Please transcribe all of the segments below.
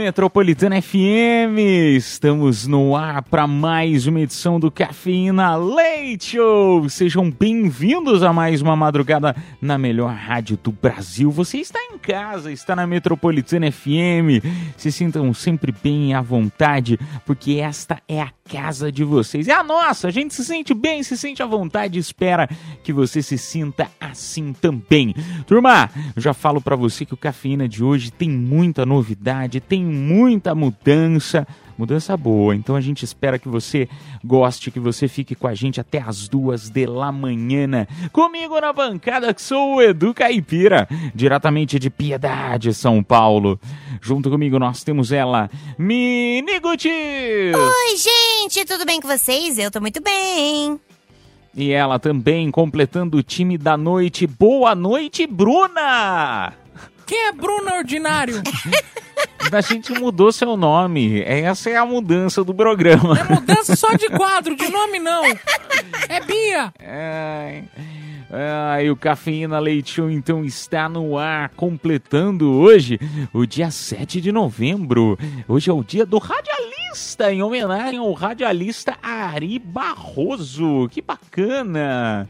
Metropolitana FM. Estamos no ar para mais uma edição do Cafeína Leite Show. Sejam bem-vindos a mais uma madrugada na melhor rádio do Brasil. Você está em casa, está na Metropolitana FM. Se sintam sempre bem à vontade, porque esta é a casa de vocês. É a nossa. A gente se sente bem, se sente à vontade. Espera que você se sinta assim também. Turma, eu já falo para você que o Cafeína de hoje tem muita novidade, tem muita mudança. Mudança boa, então a gente espera que você goste, que você fique com a gente até as duas de la manhã. Comigo na bancada, que sou o Edu Caipira, diretamente de Piedade, São Paulo. Junto comigo nós temos ela, Mini Guti! Oi, gente, tudo bem com vocês? Eu tô muito bem. E ela também completando o time da noite. Boa noite, Bruna! Quem é Bruno Ordinário? A gente mudou seu nome. Essa é a mudança do programa. É mudança só de quadro, de nome não. É Bia. Ai, ai, o Cafeína Leite então está no ar, completando hoje o dia 7 de novembro. Hoje é o dia do radialista, em homenagem ao radialista Ari Barroso. Que bacana!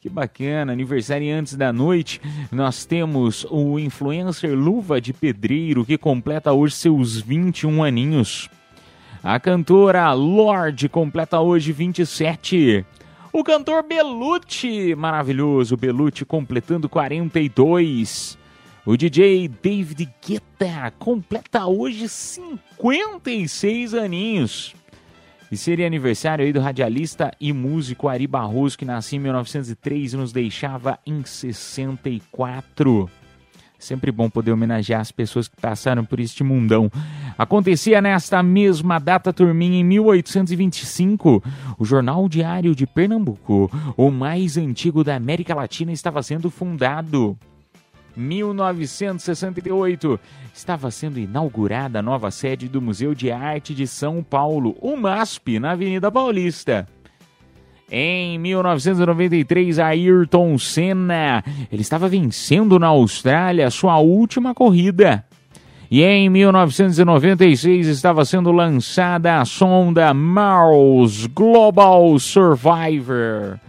Que bacana, aniversário antes da noite. Nós temos o influencer Luva de Pedreiro, que completa hoje seus 21 aninhos. A cantora Lorde completa hoje 27. O cantor Belucci, maravilhoso, Belucci completando 42. O DJ David Guetta completa hoje 56 aninhos. E seria aniversário aí do radialista e músico Ari Barroso, que nasceu em 1903 e nos deixava em 64. Sempre bom poder homenagear as pessoas que passaram por este mundão. Acontecia nesta mesma data, turminha, em 1825, o Jornal Diário de Pernambuco, o mais antigo da América Latina, estava sendo fundado. 1968, estava sendo inaugurada a nova sede do Museu de Arte de São Paulo, o MASP, na Avenida Paulista. Em 1993, Ayrton Senna, ele estava vencendo na Austrália sua última corrida. E em 1996 estava sendo lançada a sonda Mars Global Survivor,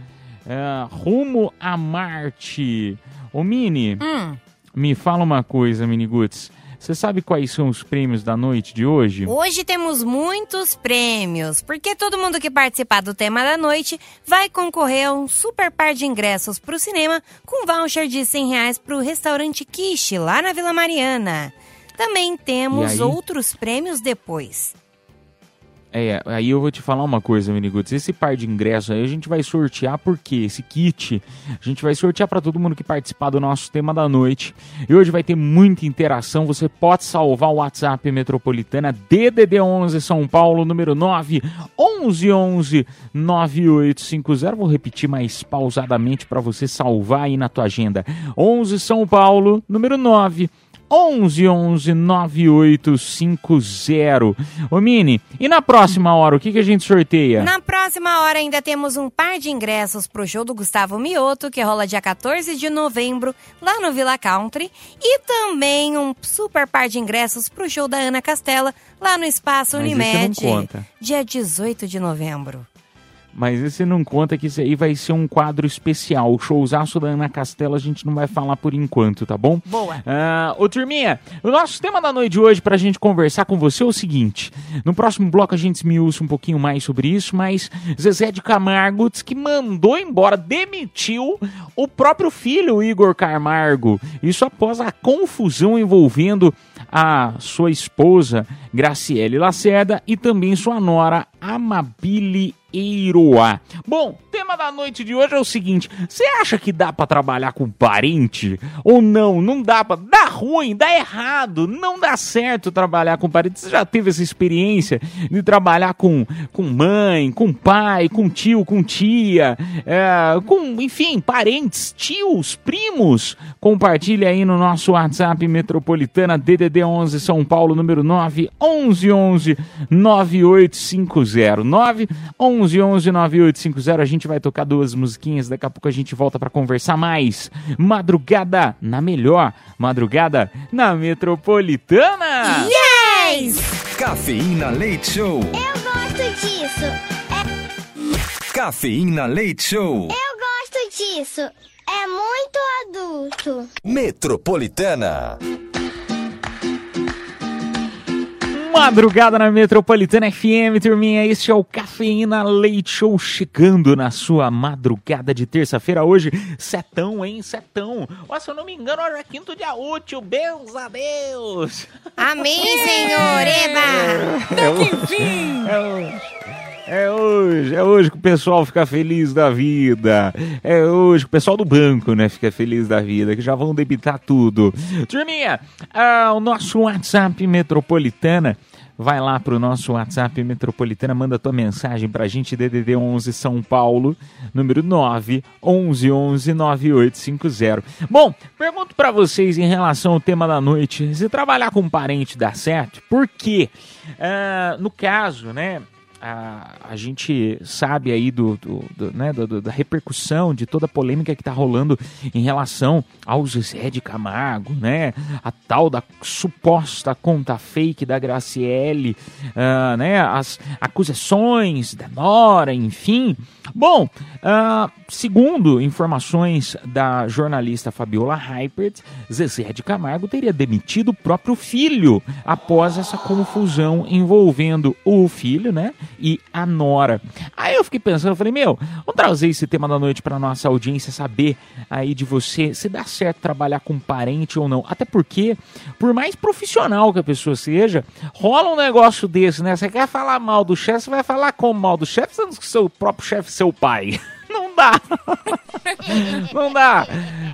é, rumo a Marte. Ô Mini, Hum, me fala uma coisa, Mini Guts. Você sabe quais são os prêmios da noite de hoje? hoje temos muitos prêmios, porque todo mundo que participar do tema da noite vai concorrer a um super par de ingressos pro cinema com voucher de 100 reais pro restaurante Quiche, lá na Vila Mariana. Também temos outros prêmios depois. É, aí eu vou te falar uma coisa, Miniguts. Esse par de ingressos aí a gente vai sortear porque esse kit a gente vai sortear para todo mundo que participar do nosso tema da noite. E hoje vai ter muita interação. Você pode salvar o WhatsApp Metropolitana DDD 11 São Paulo, número 9 1111 9850. Vou repetir mais pausadamente para você salvar aí na tua agenda. 11 São Paulo, número 9 1111 9850. Ô Mini, e na próxima hora, o que, que a gente sorteia? Na próxima hora ainda temos um par de ingressos pro show do Gustavo Mioto, que rola dia 14 de novembro, lá no Villa Country. E também um super par de ingressos pro show da Ana Castela, lá no Espaço Mas Unimed, dia 18 de novembro. Mas esse não conta que isso aí vai ser um quadro especial. O showzaço da Ana Castela a gente não vai falar por enquanto, tá bom? Boa. Ah, ô turminha, o nosso tema da noite de hoje pra gente conversar com você é o seguinte. No próximo bloco a gente esmiuça um pouquinho mais sobre isso, mas Zezé de Camargo diz que mandou embora, demitiu o próprio filho, Igor Camargo. Isso após a confusão envolvendo a sua esposa, Graciele Lacerda, e também sua nora, Amabile Eiroa. Bom, tema da noite de hoje é o seguinte: você acha que dá pra trabalhar com parente ou não? Não dá pra. Dá ruim, dá errado, não dá certo trabalhar com parente. Você já teve essa experiência de trabalhar com, com mãe, com pai, com tio, com tia, é, com, enfim, parentes, tios, primos? Compartilhe aí no nosso WhatsApp Metropolitana DDD 11 São Paulo, número 9 11 11 9850 9 11 11 9850. A gente vai tocar duas musiquinhas, daqui a pouco a gente volta pra conversar mais. Madrugada na melhor, madrugada na Metropolitana. Yes! Cafeína Leite Show. Eu gosto disso. Cafeína Leite Show. Eu gosto disso. É muito adulto. Metropolitana. Madrugada na Metropolitana FM, turminha. Este é o Cafeína Leite Show chegando na sua madrugada de terça-feira. Hoje, setão, hein? Setão. Ó, se eu não me engano, hoje é quinto dia útil. Deus a Deus. Amém, Senhor! Eba! É hoje. É hoje. É hoje, é hoje que o pessoal fica feliz da vida. É hoje que o pessoal do banco, né, fica feliz da vida, que já vão debitar tudo. Turminha, ah, o nosso WhatsApp Metropolitana vai lá pro nosso WhatsApp Metropolitana, manda tua mensagem pra gente, DDD 11 São Paulo, número 9 11 11 9850. Bom, pergunto pra vocês em relação ao tema da noite, se trabalhar com parente dá certo? Por quê? Ah, no caso, né, a, a gente sabe aí do, do- do, né, do- da repercussão de toda a polêmica que está rolando em relação ao Zezé de Camargo, né? A tal da suposta conta fake da Graciele, ah, né? As acusações da Nora, enfim. Bom, ah, segundo informações da jornalista Fabiola Hypert, Zezé de Camargo teria demitido o próprio filho após essa confusão envolvendo o filho, né? E a Nora. Aí eu fiquei pensando, eu falei, meu, vamos trazer esse tema da noite para nossa audiência saber aí de você se dá certo trabalhar com parente ou não. Até porque, por mais profissional que a pessoa seja, rola um negócio desse, né? Você quer falar mal do chefe, você vai falar como mal do chefe, sendo que seu próprio chefe é seu pai. Não dá. Não dá.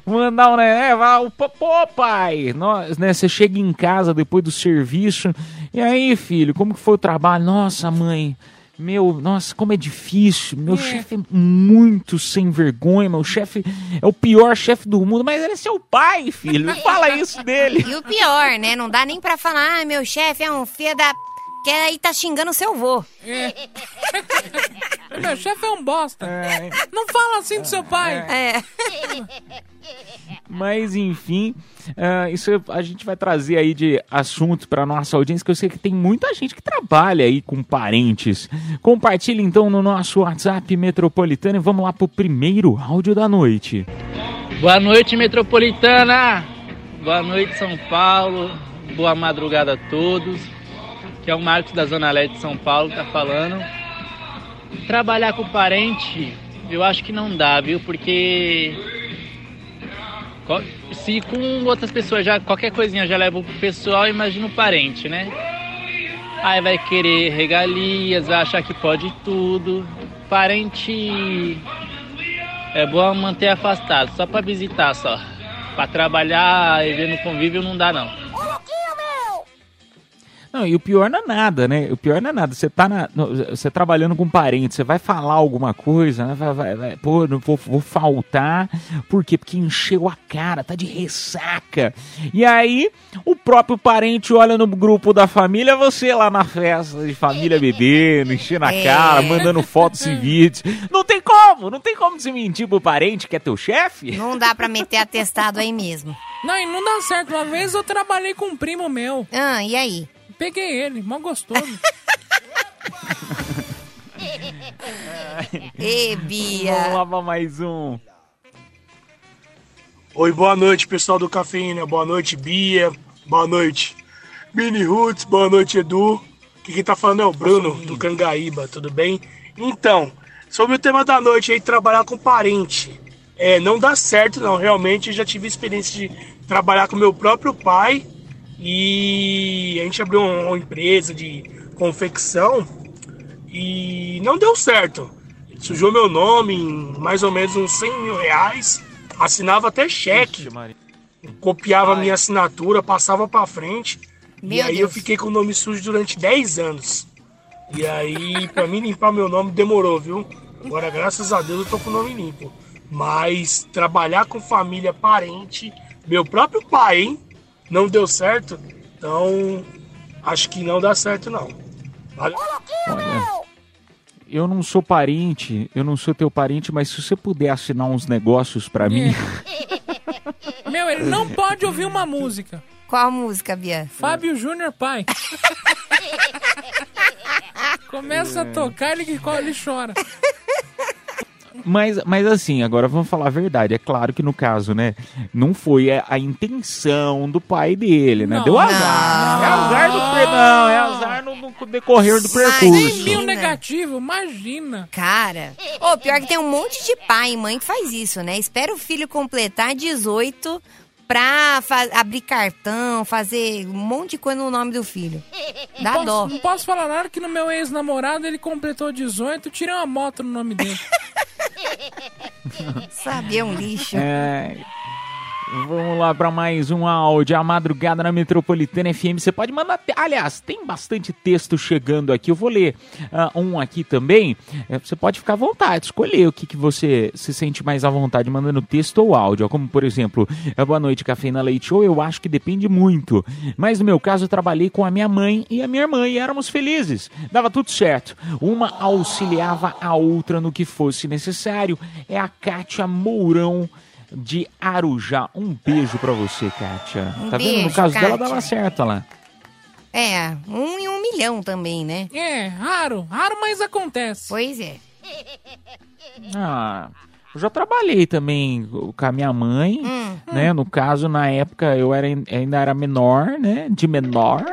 Mandar um, né? é, vai, Pô, pai. Nós, né, você chega em casa depois do serviço. E aí, filho, como que foi o trabalho? Nossa, mãe. Meu, nossa, como é difícil. Meu chefe é muito sem vergonha. Meu chefe é o pior chefe do mundo. Mas ele é seu pai, filho. Não fala isso dele. E o pior, né? Não dá nem pra falar, ah, meu chefe é um filho da... Que aí tá xingando seu vô. Meu chefe é um bosta. Não fala assim do seu pai. É. Mas enfim, ah, isso a gente vai trazer aí de assunto para nossa audiência, que eu sei que tem muita gente que trabalha aí com parentes. Compartilhe então no nosso WhatsApp metropolitano e vamos lá pro primeiro áudio da noite. Boa noite, metropolitana. Boa noite, São Paulo. Boa madrugada a todos. Que é o Marcos da Zona Leste de São Paulo tá falando. Trabalhar com parente, eu acho que não dá, viu? Porque se com outras pessoas já qualquer coisinha já leva pro pessoal, imagina o parente, né? Aí vai querer regalias, vai achar que pode tudo. Parente é bom manter afastado, só pra visitar só. Pra trabalhar e ver no convívio não dá não. Não, e o pior não é nada, né? O pior não é nada. Você tá na, no- você trabalhando com parente, você vai falar alguma coisa, né? Vai, vai, vai, pô, não vou, vou faltar. Por quê? Porque encheu a cara, tá de ressaca. E aí, o próprio parente olha no grupo da família, você lá na festa de família bebendo, enchendo a É. cara, mandando fotos e vídeos. Não tem como, não tem como você mentir pro parente que é teu chefe. Não dá pra meter atestado aí mesmo. Não, e não dá certo. Uma vez eu trabalhei com um primo meu. Ah, e aí? Peguei ele, mó gostoso. Ê, Vamos Bia. lá pra mais um. Oi, boa noite, pessoal do Cafeína. Boa noite, Bia. Boa noite, Mini Roots. Boa noite, Edu. Quem tá falando é o Bruno, do Cangaíba, tudo bem? Então, sobre o tema da noite aí, trabalhar com parente. É, não dá certo, não. Realmente, eu já tive experiência de trabalhar com meu próprio pai. E a gente abriu uma, empresa de confecção e não deu certo. Sujou meu nome em mais ou menos uns 100 mil reais. Assinava até cheque. Copiava minha assinatura, passava pra frente. e Meu aí eu Deus. fiquei com o nome sujo durante 10 anos. E aí, pra mim limpar meu nome demorou, viu? Agora, graças a Deus, eu tô com o nome limpo. Mas trabalhar com família, parente, meu próprio pai, hein? Não deu certo. Então, acho que não dá certo, não. Valeu. Olha, eu não sou parente, eu não sou teu parente, mas se você puder assinar uns negócios pra mim, Meu, ele não pode ouvir uma música. Qual música, Bia? Fábio Júnior pai. Começa a tocar, ele, ele chora. Mas, mas assim, agora vamos falar a verdade. É claro que no caso, né? Não foi a, a intenção do pai dele, né? Não. Deu azar. É azar do perdão, é azar no, no decorrer do percurso. Imagina. Mil negativo, imagina. Cara, ô, pior que tem um monte de pai e mãe que faz isso, né? Espera o filho completar 18 pra abrir cartão, fazer um monte de coisa no nome do filho. Dá Posso- dó. não posso falar nada que no meu ex-namorado ele completou 18, tirei uma moto no nome dele. Sabe, é um lixo. É, Vamos lá para mais um áudio. A madrugada na Metropolitana FM. Você pode mandar. Aliás, tem bastante texto chegando aqui. Eu vou ler ah, um aqui também. É, você pode ficar à vontade, escolher o que, que você se sente mais à vontade, mandando texto ou áudio. Como, por exemplo, é, boa noite, Cafeína Leite Show. Eu acho que depende muito. Mas no meu caso, eu trabalhei com a minha mãe e a minha irmã e éramos felizes. Dava tudo certo. Uma auxiliava a outra no que fosse necessário. É a Kátia Mourão de Arujá. Um beijo pra você, Kátia. Um tá vendo? No beijo, caso dela Kátia. dava certo lá. É, um em um milhão também, né? É, raro, raro, mas acontece. Pois é. Ah, eu já trabalhei também com a minha mãe, Hum. né? No caso, na época eu era, ainda era menor, né? De menor.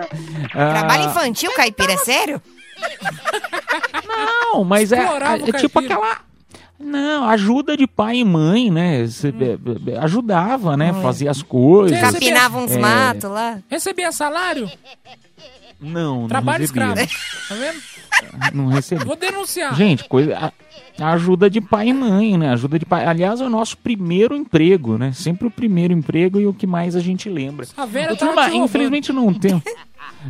Ah, Trabalho infantil, caipira, é sério? Não, mas é, Explorava é o tipo caipira. aquela. Não, ajuda de pai e mãe, né? Cê, be- be- ajudava, né? Fazia as coisas. Você Capinava uns É. matos lá. Recebia salário? Não, não Trabalho recebia. escravo. Tá vendo? Não recebia. Vou denunciar. Gente, coisa. a- ajuda de pai e mãe, né? Ajuda de pai. Aliás, é o nosso primeiro emprego, né? Sempre o primeiro emprego e o que mais a gente lembra. A Vera tava turma, infelizmente não tem,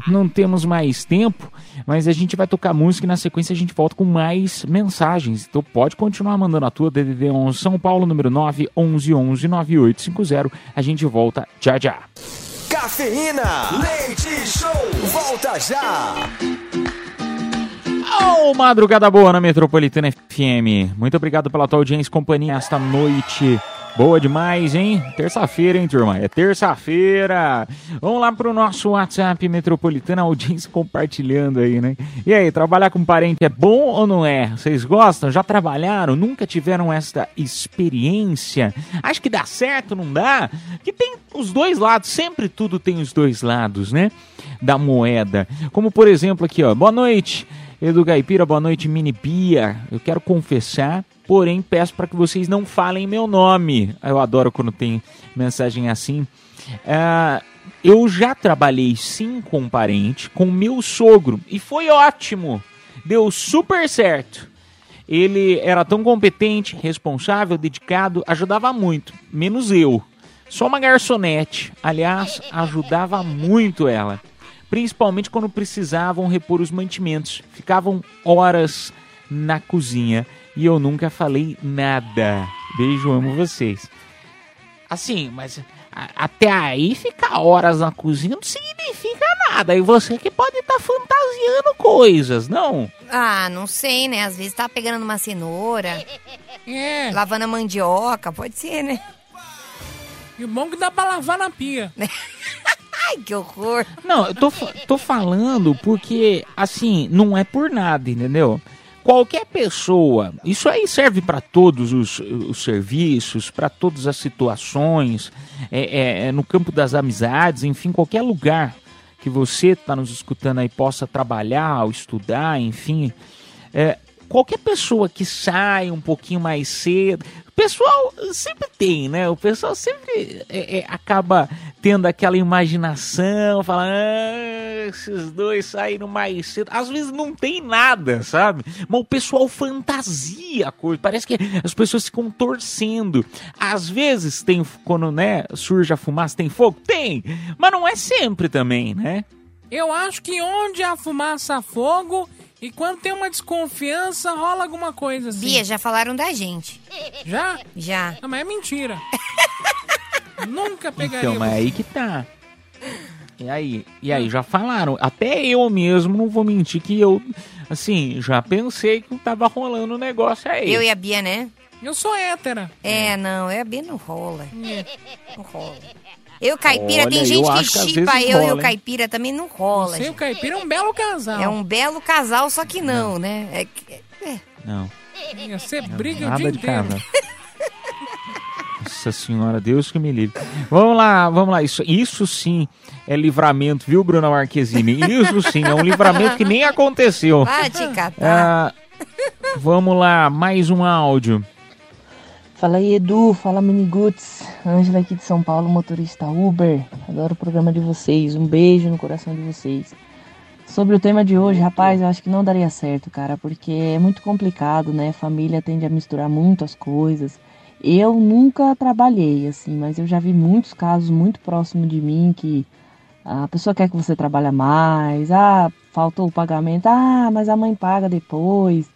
não temos mais tempo, mas a gente vai tocar música e na sequência a gente volta com mais mensagens. Então pode continuar mandando a tua DDD 11 São Paulo número 9 11 11 9850. A gente volta já já. Cafeína. Leite Show. Volta já. Ô, madrugada boa na Metropolitana FM. Muito obrigado pela tua audiência e companhia esta noite. Boa demais, hein? Terça-feira, hein, turma? É terça-feira. Vamos lá pro nosso WhatsApp Metropolitana, audiência compartilhando aí, né? E aí, trabalhar com parente é bom ou não é? Vocês gostam? Já trabalharam? Nunca tiveram esta experiência? Acho que dá certo, não dá? Que tem os dois lados, sempre tudo tem os dois lados, né? Da moeda. Como por exemplo aqui, ó. Boa noite. Edu Gaipira, boa noite, Mini Bia. Eu quero confessar, porém peço para que vocês não falem meu nome. Eu adoro quando tem mensagem assim. Ah, eu já trabalhei sim com um parente, com meu sogro, e foi ótimo. Deu super certo. Ele era tão competente, responsável, dedicado, ajudava muito, menos eu. Só uma garçonete, aliás, ajudava muito ela principalmente quando precisavam repor os mantimentos. Ficavam horas na cozinha e eu nunca falei nada. Beijo, amo vocês. Assim, mas a- até aí ficar horas na cozinha não significa nada. E você que pode estar fantasiando coisas, não? Ah, não sei, né? Às vezes tá pegando uma cenoura, É, lavando a mandioca, pode ser, né? e o bom que dá pra lavar na pia. Ai, que horror. Não, eu tô, tô falando porque, assim, não é por nada, entendeu? Qualquer pessoa, isso aí serve para todos os, os serviços, para todas as situações, é, é, é no campo das amizades, enfim, qualquer lugar que você está nos escutando aí possa trabalhar ou estudar, enfim. É, qualquer pessoa que sai um pouquinho mais cedo, o pessoal sempre tem, né? O pessoal sempre é, é, acaba tendo aquela imaginação, falando, ah, esses dois saíram mais cedo. Às vezes não tem nada, sabe? Mas o pessoal fantasia a coisa. Parece que as pessoas ficam torcendo. Às vezes tem, quando né, surge a fumaça, tem fogo? Tem! Mas não é sempre também, né? Eu acho que onde há fumaça, fogo. E quando tem uma desconfiança, rola alguma coisa assim. Bia, já falaram da gente. Já? Já. Não, mas é mentira. Nunca pegaria. Então, mas é aí que tá. E aí, e aí, já falaram. Até eu mesmo não vou mentir que eu, assim, já pensei que tava rolando um negócio aí. Eu e a Bia, né? Eu sou hétera. É, não, eu e a Bia não rola. Não rola. Eu e o Caipira, Olha, tem gente que chipa eu e o hein? Caipira também não rola. Você e o. Caipira é um belo casal. É um belo casal, só que não, né? É que- é. Não, Você briga o nada dia de inteiro. Nossa senhora, Deus que me livre. Vamos lá, vamos lá. Isso, isso sim é livramento, viu, Bruna Marquezine? Isso sim, é um livramento que nem aconteceu. Vai te catar. Ah, vamos lá, mais um áudio. Fala aí, Edu. Fala, Miniguts. Ângela aqui de São Paulo, motorista Uber. Adoro o programa de vocês. Um beijo no coração de vocês. Sobre o tema de hoje, rapaz, eu acho que não daria certo, cara, porque é muito complicado, né? Família tende a misturar muito as coisas. Eu nunca trabalhei assim, mas eu já vi muitos casos muito próximos de mim que a pessoa quer que você trabalhe mais, ah, faltou o pagamento, ah, mas a mãe paga depois.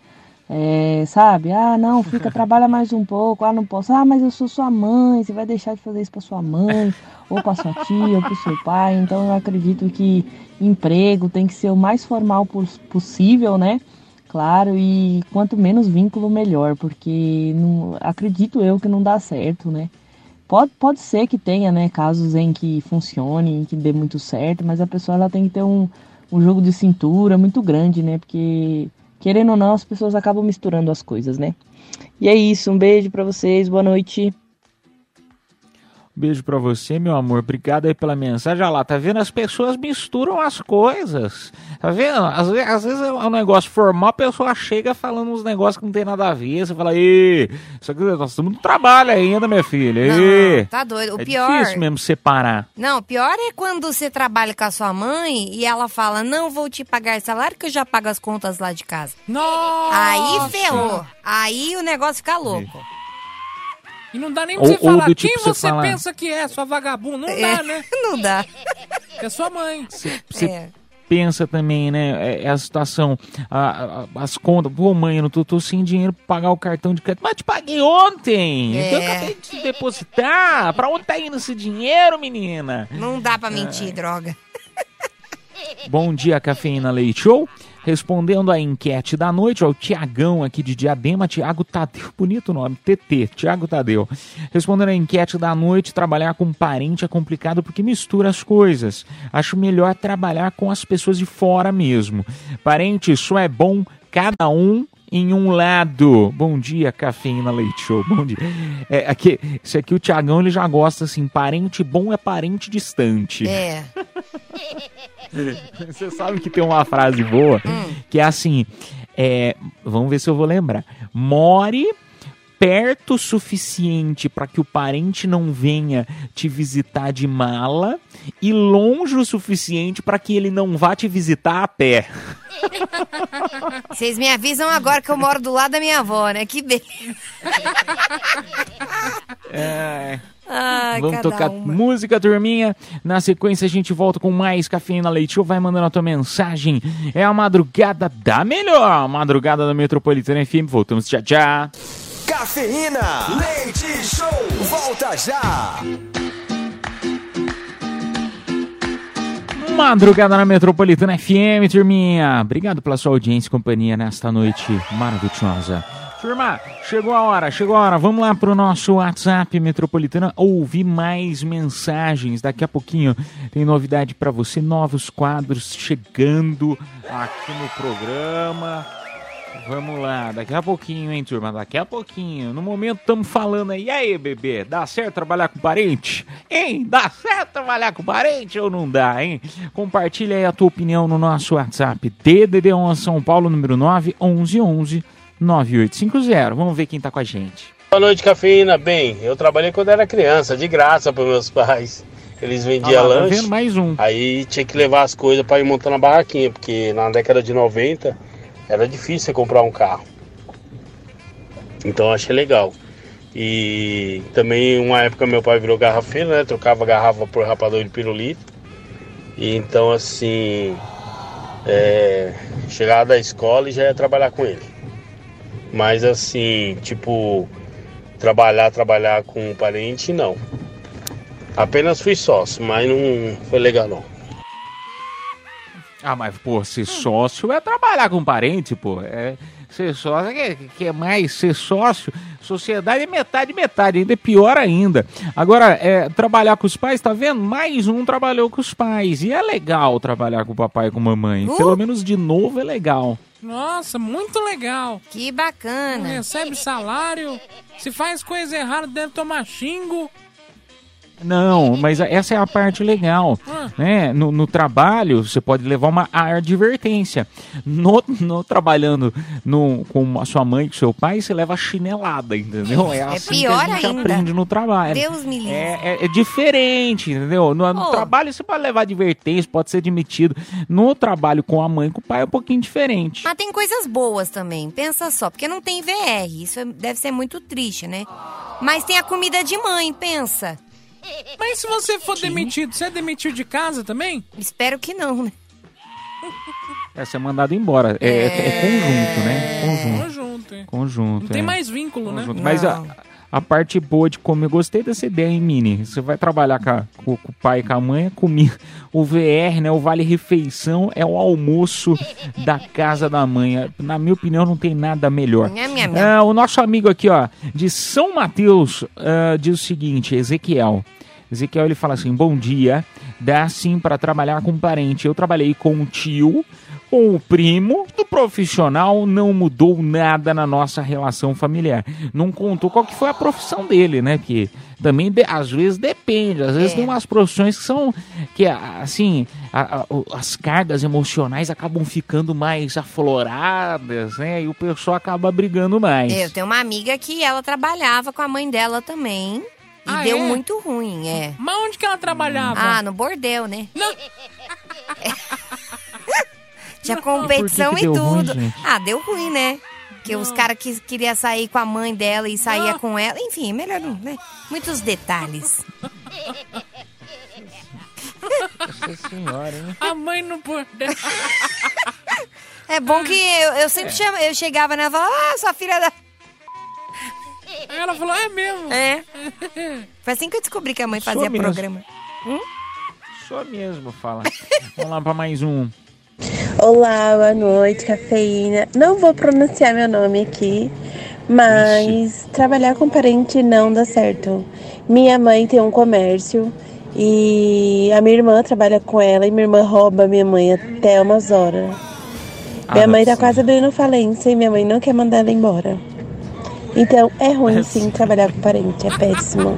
É, sabe? Ah, não, fica, trabalha mais um pouco. Ah, não posso. Ah, mas eu sou sua mãe. Você vai deixar de fazer isso para sua mãe, ou para sua tia, ou para seu pai. Então, eu acredito que emprego tem que ser o mais formal pos- possível, né? Claro, e quanto menos vínculo, melhor, porque não, acredito eu que não dá certo, né? Pode, pode ser que tenha, né, casos em que funcione, que dê muito certo, mas a pessoa ela tem que ter um, um jogo de cintura muito grande, né? Porque, querendo ou não, as pessoas acabam misturando as coisas, né? E é isso, um beijo pra vocês, boa noite. Beijo pra você, meu amor. Obrigado aí pela mensagem. Olha lá, tá vendo? As pessoas misturam as coisas. Tá vendo? Às, ve- às vezes é um negócio formal, a pessoa chega falando uns negócios que não tem nada a ver. Você fala, Ê, isso aqui nós estamos no trabalho ainda, minha filha. Ê. Não, tá doido. O é pior. difícil mesmo separar. Não, o pior é quando você trabalha com a sua mãe e ela fala: Não vou te pagar salário que eu já pago as contas lá de casa. Nossa! Aí ferrou. Aí o negócio fica louco. E não dá nem Ou- pra você ou falar do tipo quem você você falar- pensa que é, sua vagabunda. Não É, dá, né? Não dá. É sua mãe. Você É. pensa também, né? É, é a situação, a- a- as contas. Pô, mãe, eu não tô, tô sem dinheiro pra pagar o cartão de crédito. Mas te paguei ontem! É. Então eu acabei de te depositar. Pra onde tá indo esse dinheiro, menina? Não dá pra mentir, droga. Bom dia, Cafeína Leite Show. Respondendo a enquete da noite, ó, o Tiagão aqui de Diadema, Tiago Tadeu, bonito nome, TT, Tiago Tadeu. Respondendo a enquete da noite, trabalhar com parente é complicado porque mistura as coisas. Acho melhor trabalhar com as pessoas de fora mesmo. Parente só é bom cada um em um lado. Bom dia, Cafeína Leite Show. Bom dia. É, aqui, esse aqui o Tiagão ele já gosta assim, parente bom é parente distante. É. Você sabe que tem uma frase boa que é assim: é, vamos ver se eu vou lembrar. More perto o suficiente para que o parente não venha te visitar de mala e longe o suficiente para que ele não vá te visitar a pé. Vocês me avisam agora que eu moro do lado da minha avó, né? Que bem. É, Ai, vamos tocar uma. música, turminha. Na sequência, a gente volta com mais Cafeína Leite Show. Vai mandando a tua mensagem. É a madrugada da melhor. A madrugada da Metropolitana FM. Voltamos já já. Cafeína, leite show, volta já. Madrugada na Metropolitana FM, turminha. Obrigado pela sua audiência e companhia nesta noite maravilhosa. Turma, chegou a hora, chegou a hora. Vamos lá pro nosso WhatsApp Metropolitana ouvir mais mensagens. Daqui a pouquinho tem novidade para você, novos quadros chegando aqui no programa. Vamos lá, daqui a pouquinho, hein, turma? Daqui a pouquinho. No momento estamos falando aí. E aí, bebê? Dá certo trabalhar com parente? Hein? Dá certo trabalhar com parente ou não dá, hein? Compartilha aí a tua opinião no nosso WhatsApp. DDD1 São Paulo, número 9 1111 9850. Vamos ver quem tá com a gente. Boa noite, cafeína. Bem, eu trabalhei quando era criança, de graça para meus pais. Eles vendiam Ah lá, tá lanche. vendo? Mais um. Aí tinha que levar as coisas para ir montando a barraquinha, porque na década de 90 era difícil você comprar um carro. Então achei legal. E também uma época meu pai virou garrafeiro, né? Trocava garrafa por rapador de pirulito. E então assim, é, chegava da escola e já ia trabalhar com ele. Mas assim, tipo, trabalhar, trabalhar com um parente, não. Apenas fui sócio, mas não foi legal não. Ah, mas, pô, ser sócio é trabalhar com parente, pô. É, ser sócio é que, que é mais ser sócio. Sociedade é metade, metade, ainda é pior ainda. Agora, é, trabalhar com os pais, tá vendo? Mais um trabalhou com os pais. E é legal trabalhar com o papai e com a mamãe. Uh! Pelo menos de novo é legal. Nossa, muito legal. Que Não bacana. recebe salário. Se faz coisa errada, deve tomar xingo. Não, mas essa é a parte legal. Ah. Né? No, no trabalho, você pode levar uma advertência. No, no trabalhando no, com a sua mãe, com seu pai, você leva chinelada, entendeu? É, assim pior que a gente ainda. aprende no trabalho. Deus me livre. É, é- é diferente, entendeu? No, no Oh. trabalho você pode levar advertência, pode ser demitido. No trabalho com a mãe, com o pai, é um pouquinho diferente. Mas tem coisas boas também, pensa só, porque não tem VR, isso é- deve ser muito triste, né? Mas tem a comida de mãe, pensa. Mas se você for demitido, você é demitido de casa também? Espero que não, né? É ser mandado embora. É, é- é conjunto, né? Conjunto. Conjunto, hein? Conjunto. Não tem é. mais vínculo, né? Conjunto. Mas a, a parte boa de comer, gostei dessa ideia, hein, Mini? Você vai trabalhar com, a- com- com o pai e com a mãe, é comer o VR, né? O Vale Refeição é o almoço da casa da mãe. É, Na minha opinião, não tem nada melhor. Nham, nham, nham. Ah, o nosso amigo aqui, ó, de São Mateus, ah, diz o seguinte, Ezequiel. Ezequiel, ele fala assim, bom dia, dá sim para trabalhar com parente. Eu trabalhei com o tio, com o primo, do profissional não mudou nada na nossa relação familiar. Não contou qual que foi a profissão dele, né? Que também, de- às vezes, depende. Às vezes É. tem umas profissões que são, que assim, a- a- as cargas emocionais acabam ficando mais afloradas, né? E o pessoal acaba brigando mais. Eu tenho uma amiga que ela trabalhava com a mãe dela também. E Ah, deu é? muito ruim, é. Mas onde que ela trabalhava? Ah, no bordel, né? Não. Tinha competição Por que que e deu ruim, tudo. gente? ah, deu ruim, né? Porque os caras que queriam sair com a mãe dela e saía com ela. Enfim, melhor não, né? Muitos detalhes. Nossa senhora, hein? A mãe no bordel. É bom que eu, eu sempre chama, eu chegava nela e falava, ah, sua filha da. Aí ela falou, é mesmo? É. Foi assim que eu descobri que a mãe Sou fazia mesmo. programa. Só mesmo fala. Vamos lá pra mais um. Olá, boa noite, cafeína. Não vou pronunciar meu nome aqui, mas trabalhar com parente não dá certo. Minha mãe tem um comércio e a minha irmã trabalha com ela e minha irmã rouba minha mãe até umas horas. Minha Ah, mãe tá sim. quase abrindo falência e minha mãe não quer mandar ela embora. Então é ruim sim trabalhar com parente, é péssimo.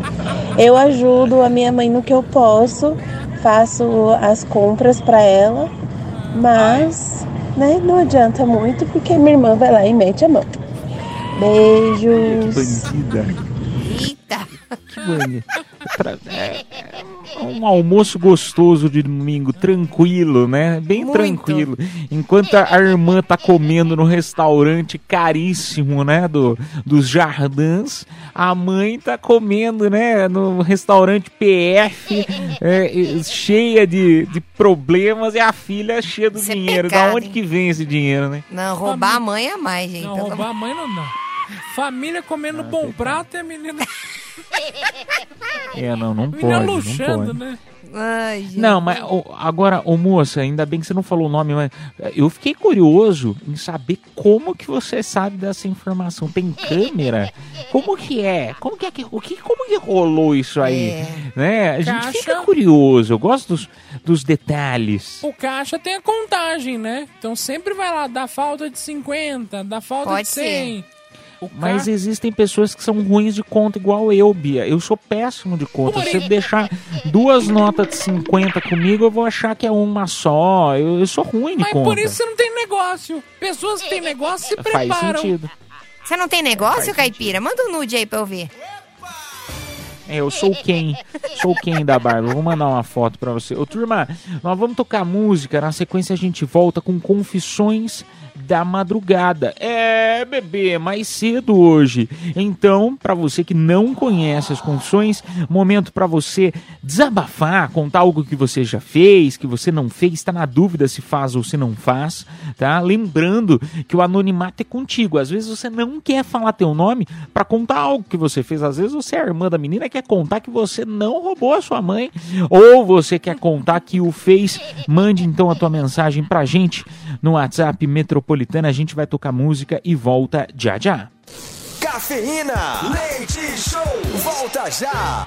Eu ajudo a minha mãe no que eu posso, faço as compras pra ela, mas né, não adianta muito porque minha irmã vai lá e mete a mão. Beijos. Bandida. Eita. Que bandida. É, é um almoço gostoso de domingo, tranquilo, né? Bem Muito. tranquilo. Enquanto a irmã tá comendo no restaurante caríssimo, né? Do, dos Jardins, a mãe tá comendo, né? No restaurante PF, é, cheia de, de problemas, e a filha cheia do Isso é dinheiro. pecado, da onde hein? que vem esse dinheiro, né? Não, roubar a mãe é mais, gente. Não, roubar a mãe não dá. Família comendo bom prato e a menina, É, não, não pode, não luxando, pode. né? Ai, gente. Não, mas agora, ô moça, ainda bem que você não falou o nome, mas eh, eu fiquei curioso em saber como que você sabe dessa informação. Tem câmera? Como que é? Como que é que, o que, como que rolou isso aí? É. Né? A gente Caixa. fica curioso, eu gosto dos, dos detalhes. O caixa tem a contagem, né? Então sempre vai lá, dá falta de 50, dá falta Pode de 100. O Mas existem pessoas que são ruins de conta, igual eu, Bia. Eu sou péssimo de conta. Se você deixar duas notas de 50 comigo, eu vou achar que é uma só. Eu, eu sou ruim de Mas conta. por isso você não tem negócio. Pessoas que têm negócio se Faz preparam. sentido. Você não tem negócio, Caipira? Manda um nude aí pra eu ver. É, eu sou quem? Sou quem da barba. Vou mandar uma foto pra você. Ô, turma, nós vamos tocar música. Na sequência a gente volta com Confissões da Madrugada. É, bebê, mais cedo hoje. Então, pra você que não conhece as confissões, momento pra você desabafar, contar algo que você já fez, que você não fez, tá na dúvida se faz ou se não faz, tá? Lembrando que o anonimato é contigo. Às vezes você não quer falar teu nome pra contar algo que você fez. Às vezes você é a irmã da menina e quer contar que você não roubou a sua mãe, ou você quer contar que o fez. Mande então a tua mensagem pra gente no WhatsApp Metropolitana. A gente vai tocar música e volta já já. Cafeína, leite show, volta já.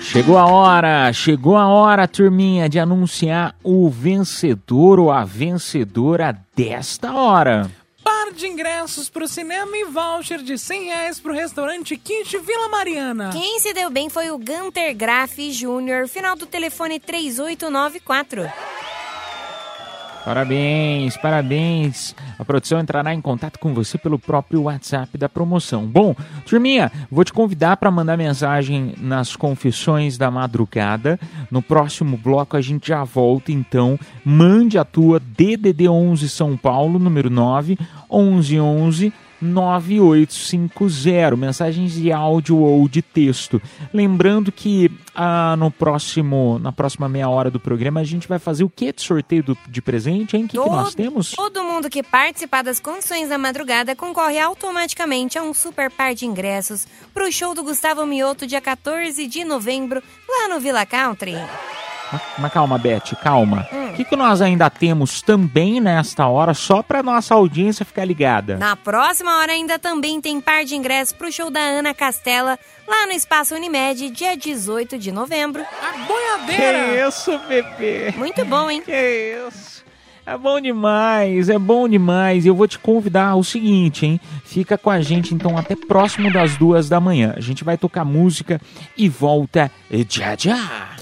Chegou a hora, chegou a hora, turminha, de anunciar o vencedor ou a vencedora desta hora. Par de ingressos pro cinema e voucher de 100 reais pro restaurante Quiche Vila Mariana. Quem se deu bem foi o Gunter Graff Jr., final do telefone 3894. Parabéns, parabéns. A produção entrará em contato com você pelo próprio WhatsApp da promoção. Bom, turminha, vou te convidar para mandar mensagem nas confissões da madrugada. No próximo bloco a gente já volta, então. Mande a tua DDD 11 São Paulo, número 9 1111 9850, mensagens de áudio ou de texto. Lembrando que ah, no próximo, na próxima meia hora do programa a gente vai fazer o que de sorteio do- de presente, hein? O que, que nós temos? Todo mundo que participar das condições da madrugada concorre automaticamente a um super par de ingressos pro show do Gustavo Mioto dia 14 de novembro, lá no Villa Country. Mas, calma, Beth, calma. O Hum. que, que nós ainda temos também nesta hora, só para nossa audiência ficar ligada? Na próxima hora ainda também tem par de ingressos pro show da Ana Castela, lá no Espaço Unimed, dia 18 de novembro. A boiadeira! isso, bebê? Muito bom, hein? Que isso? É bom demais, é bom demais. Eu vou te convidar ao seguinte, hein? Fica com a gente então até próximo das duas da manhã. A gente vai tocar música e volta já já.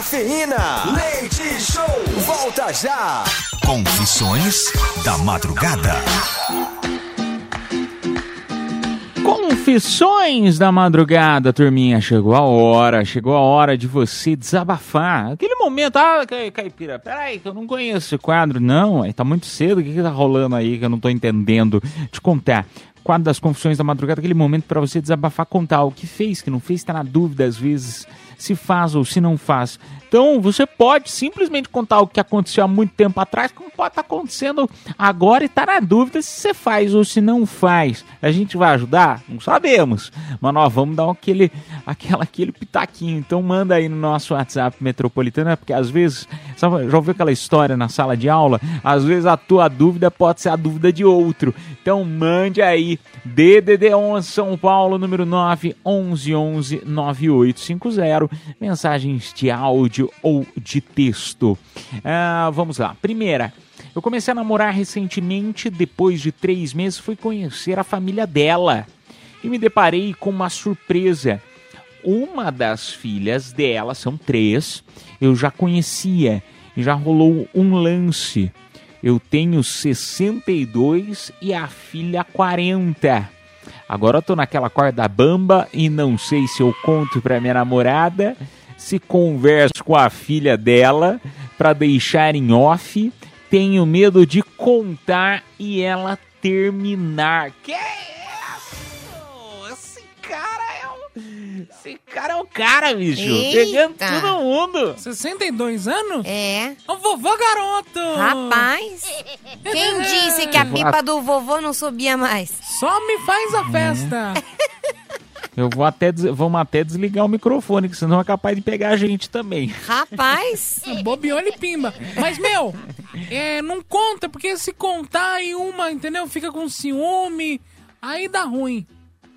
Cafeína, leite show, volta já. Confissões da Madrugada. Confissões da madrugada, turminha. Chegou a hora, chegou a hora de você desabafar. Aquele momento, ah, Cai- Caipira, peraí, que eu não conheço esse quadro. Não, é, tá muito cedo, o que, que tá rolando aí que eu não tô entendendo? Te contar. Quadro das confissões da madrugada, aquele momento para você desabafar, contar o que fez, que não fez, tá na dúvida às vezes se faz ou se não faz. Então, você pode simplesmente contar o que aconteceu há muito tempo atrás, como pode estar acontecendo agora e tá na dúvida se você faz ou se não faz. A gente vai ajudar? Não sabemos. Mas nós vamos dar aquele, aquela, aquele pitaquinho. Então, manda aí no nosso WhatsApp metropolitana, porque às vezes, sabe, já ouviu aquela história na sala de aula? Às vezes a tua dúvida pode ser a dúvida de outro. Então, mande aí. DDD11 São Paulo, número 9 1111 9850. Mensagens de áudio ou de texto. Ah, vamos lá. Primeira. Eu comecei a namorar recentemente, depois de três meses fui conhecer a família dela. E me deparei com uma surpresa. Uma das filhas dela, são três, eu já conhecia. E já rolou um lance. Eu tenho 62 e a filha 40. Agora eu tô naquela corda bamba e não sei se eu conto pra minha namorada, se converso com a filha dela pra deixar em off. Tenho medo de contar e ela terminar. Que isso? Esse cara é um. Esse cara é o cara, bicho. Pegando Eita. todo mundo. 62 anos? É. O vovô garoto! Rapaz, quem disse que a pipa do vovô não subia mais? Só me faz Uhum. a festa! Eu vou até, des- vamos até desligar o microfone, que senão é capaz de pegar a gente também. Rapaz. Bobeou e pimba. Mas, meu, é, não conta, porque se contar aí uma, entendeu? Fica com ciúme, aí dá ruim.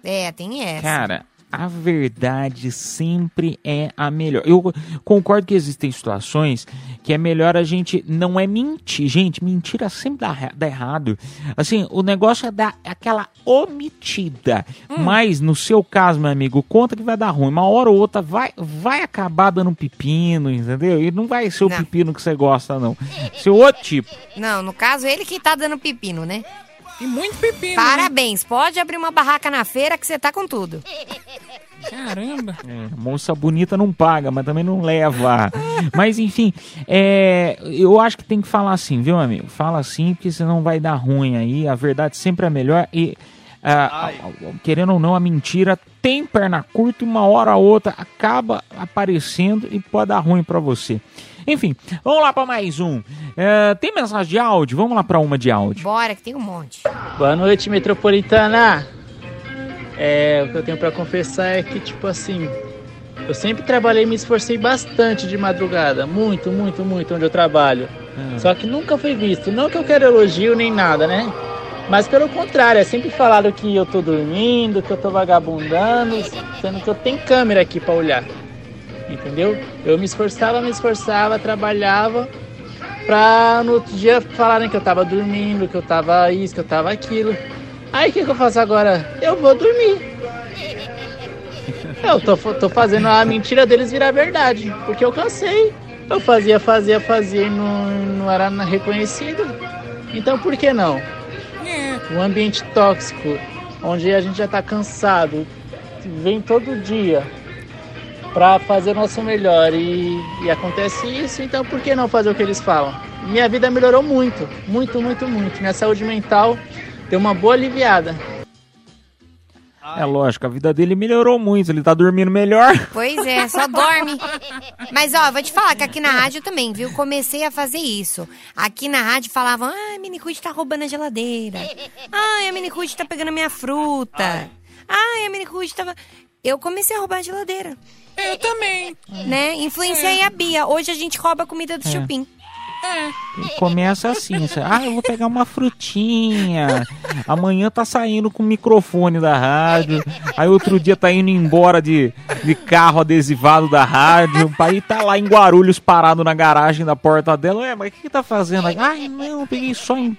É, tem essa. Cara, a verdade sempre é a melhor. Eu concordo que existem situações que é melhor a gente não é mentir. Gente, mentira sempre dá, dá errado. Assim, o negócio é dar aquela omitida. Mas no seu caso, meu amigo, conta que vai dar ruim. Uma hora ou outra vai, vai acabar dando um pepino, entendeu? E não vai ser o Não. pepino que você gosta, não. Ser outro tipo. Não, no caso, ele que tá dando pepino, né? E muito pepino. Parabéns, pode abrir uma barraca na feira que você tá com tudo. Caramba. É, moça bonita não paga, mas também não leva. mas enfim, é, eu acho que tem que falar assim, viu, amigo? Fala assim, porque senão vai dar ruim aí. A verdade sempre é melhor e. ah, querendo ou não, a mentira tem perna curta e uma hora ou outra acaba aparecendo e pode dar ruim pra você. Enfim, vamos lá pra mais um. É, tem mensagem de áudio? Vamos lá pra uma de áudio. Bora, que tem um monte. Boa noite, metropolitana. É, o que eu tenho pra confessar é que, tipo assim, eu sempre trabalhei e me esforcei bastante de madrugada. Muito, muito, muito onde eu trabalho. Só que nunca foi visto. Não que eu quero elogio nem nada, né? Mas pelo contrário, é sempre falado que eu tô dormindo, que eu tô vagabundando, sendo que eu tenho câmera aqui pra olhar. Entendeu? Eu me esforçava, me esforçava, trabalhava pra no outro dia falarem que eu tava dormindo, que eu tava isso, que eu tava aquilo. Aí o que, que eu faço agora? Eu vou dormir. Eu tô, tô fazendo a mentira deles virar verdade, porque eu cansei. Eu fazia, fazia, fazia e não, não era reconhecido. Então por que não? Um ambiente tóxico, onde a gente já tá cansado, vem todo dia pra fazer o nosso melhor e, e acontece isso, então por que não fazer o que eles falam? Minha vida melhorou muito, muito, muito, muito. Minha saúde mental deu uma boa aliviada. É lógico, a vida dele melhorou muito, ele tá dormindo melhor. Pois é, só dorme. Mas ó, vou te falar que aqui na rádio também, viu? Comecei a fazer isso. Aqui na rádio falavam: ah, a Minicut tá roubando a geladeira. Ai, a Minicut tá pegando a minha fruta. Ai, a Minicut tava. Eu comecei a roubar a geladeira. Eu também. Né? Influenciei a Bia. Hoje a gente rouba a comida do É. chupim. Começa assim, você, ah, eu vou pegar uma frutinha. Amanhã tá saindo com o microfone da rádio. Aí outro dia tá indo embora de, de carro adesivado da rádio. Pai tá lá em Guarulhos parado na garagem da porta dela. Ué, mas o que, que tá fazendo aí? Ai, não, peguei só em.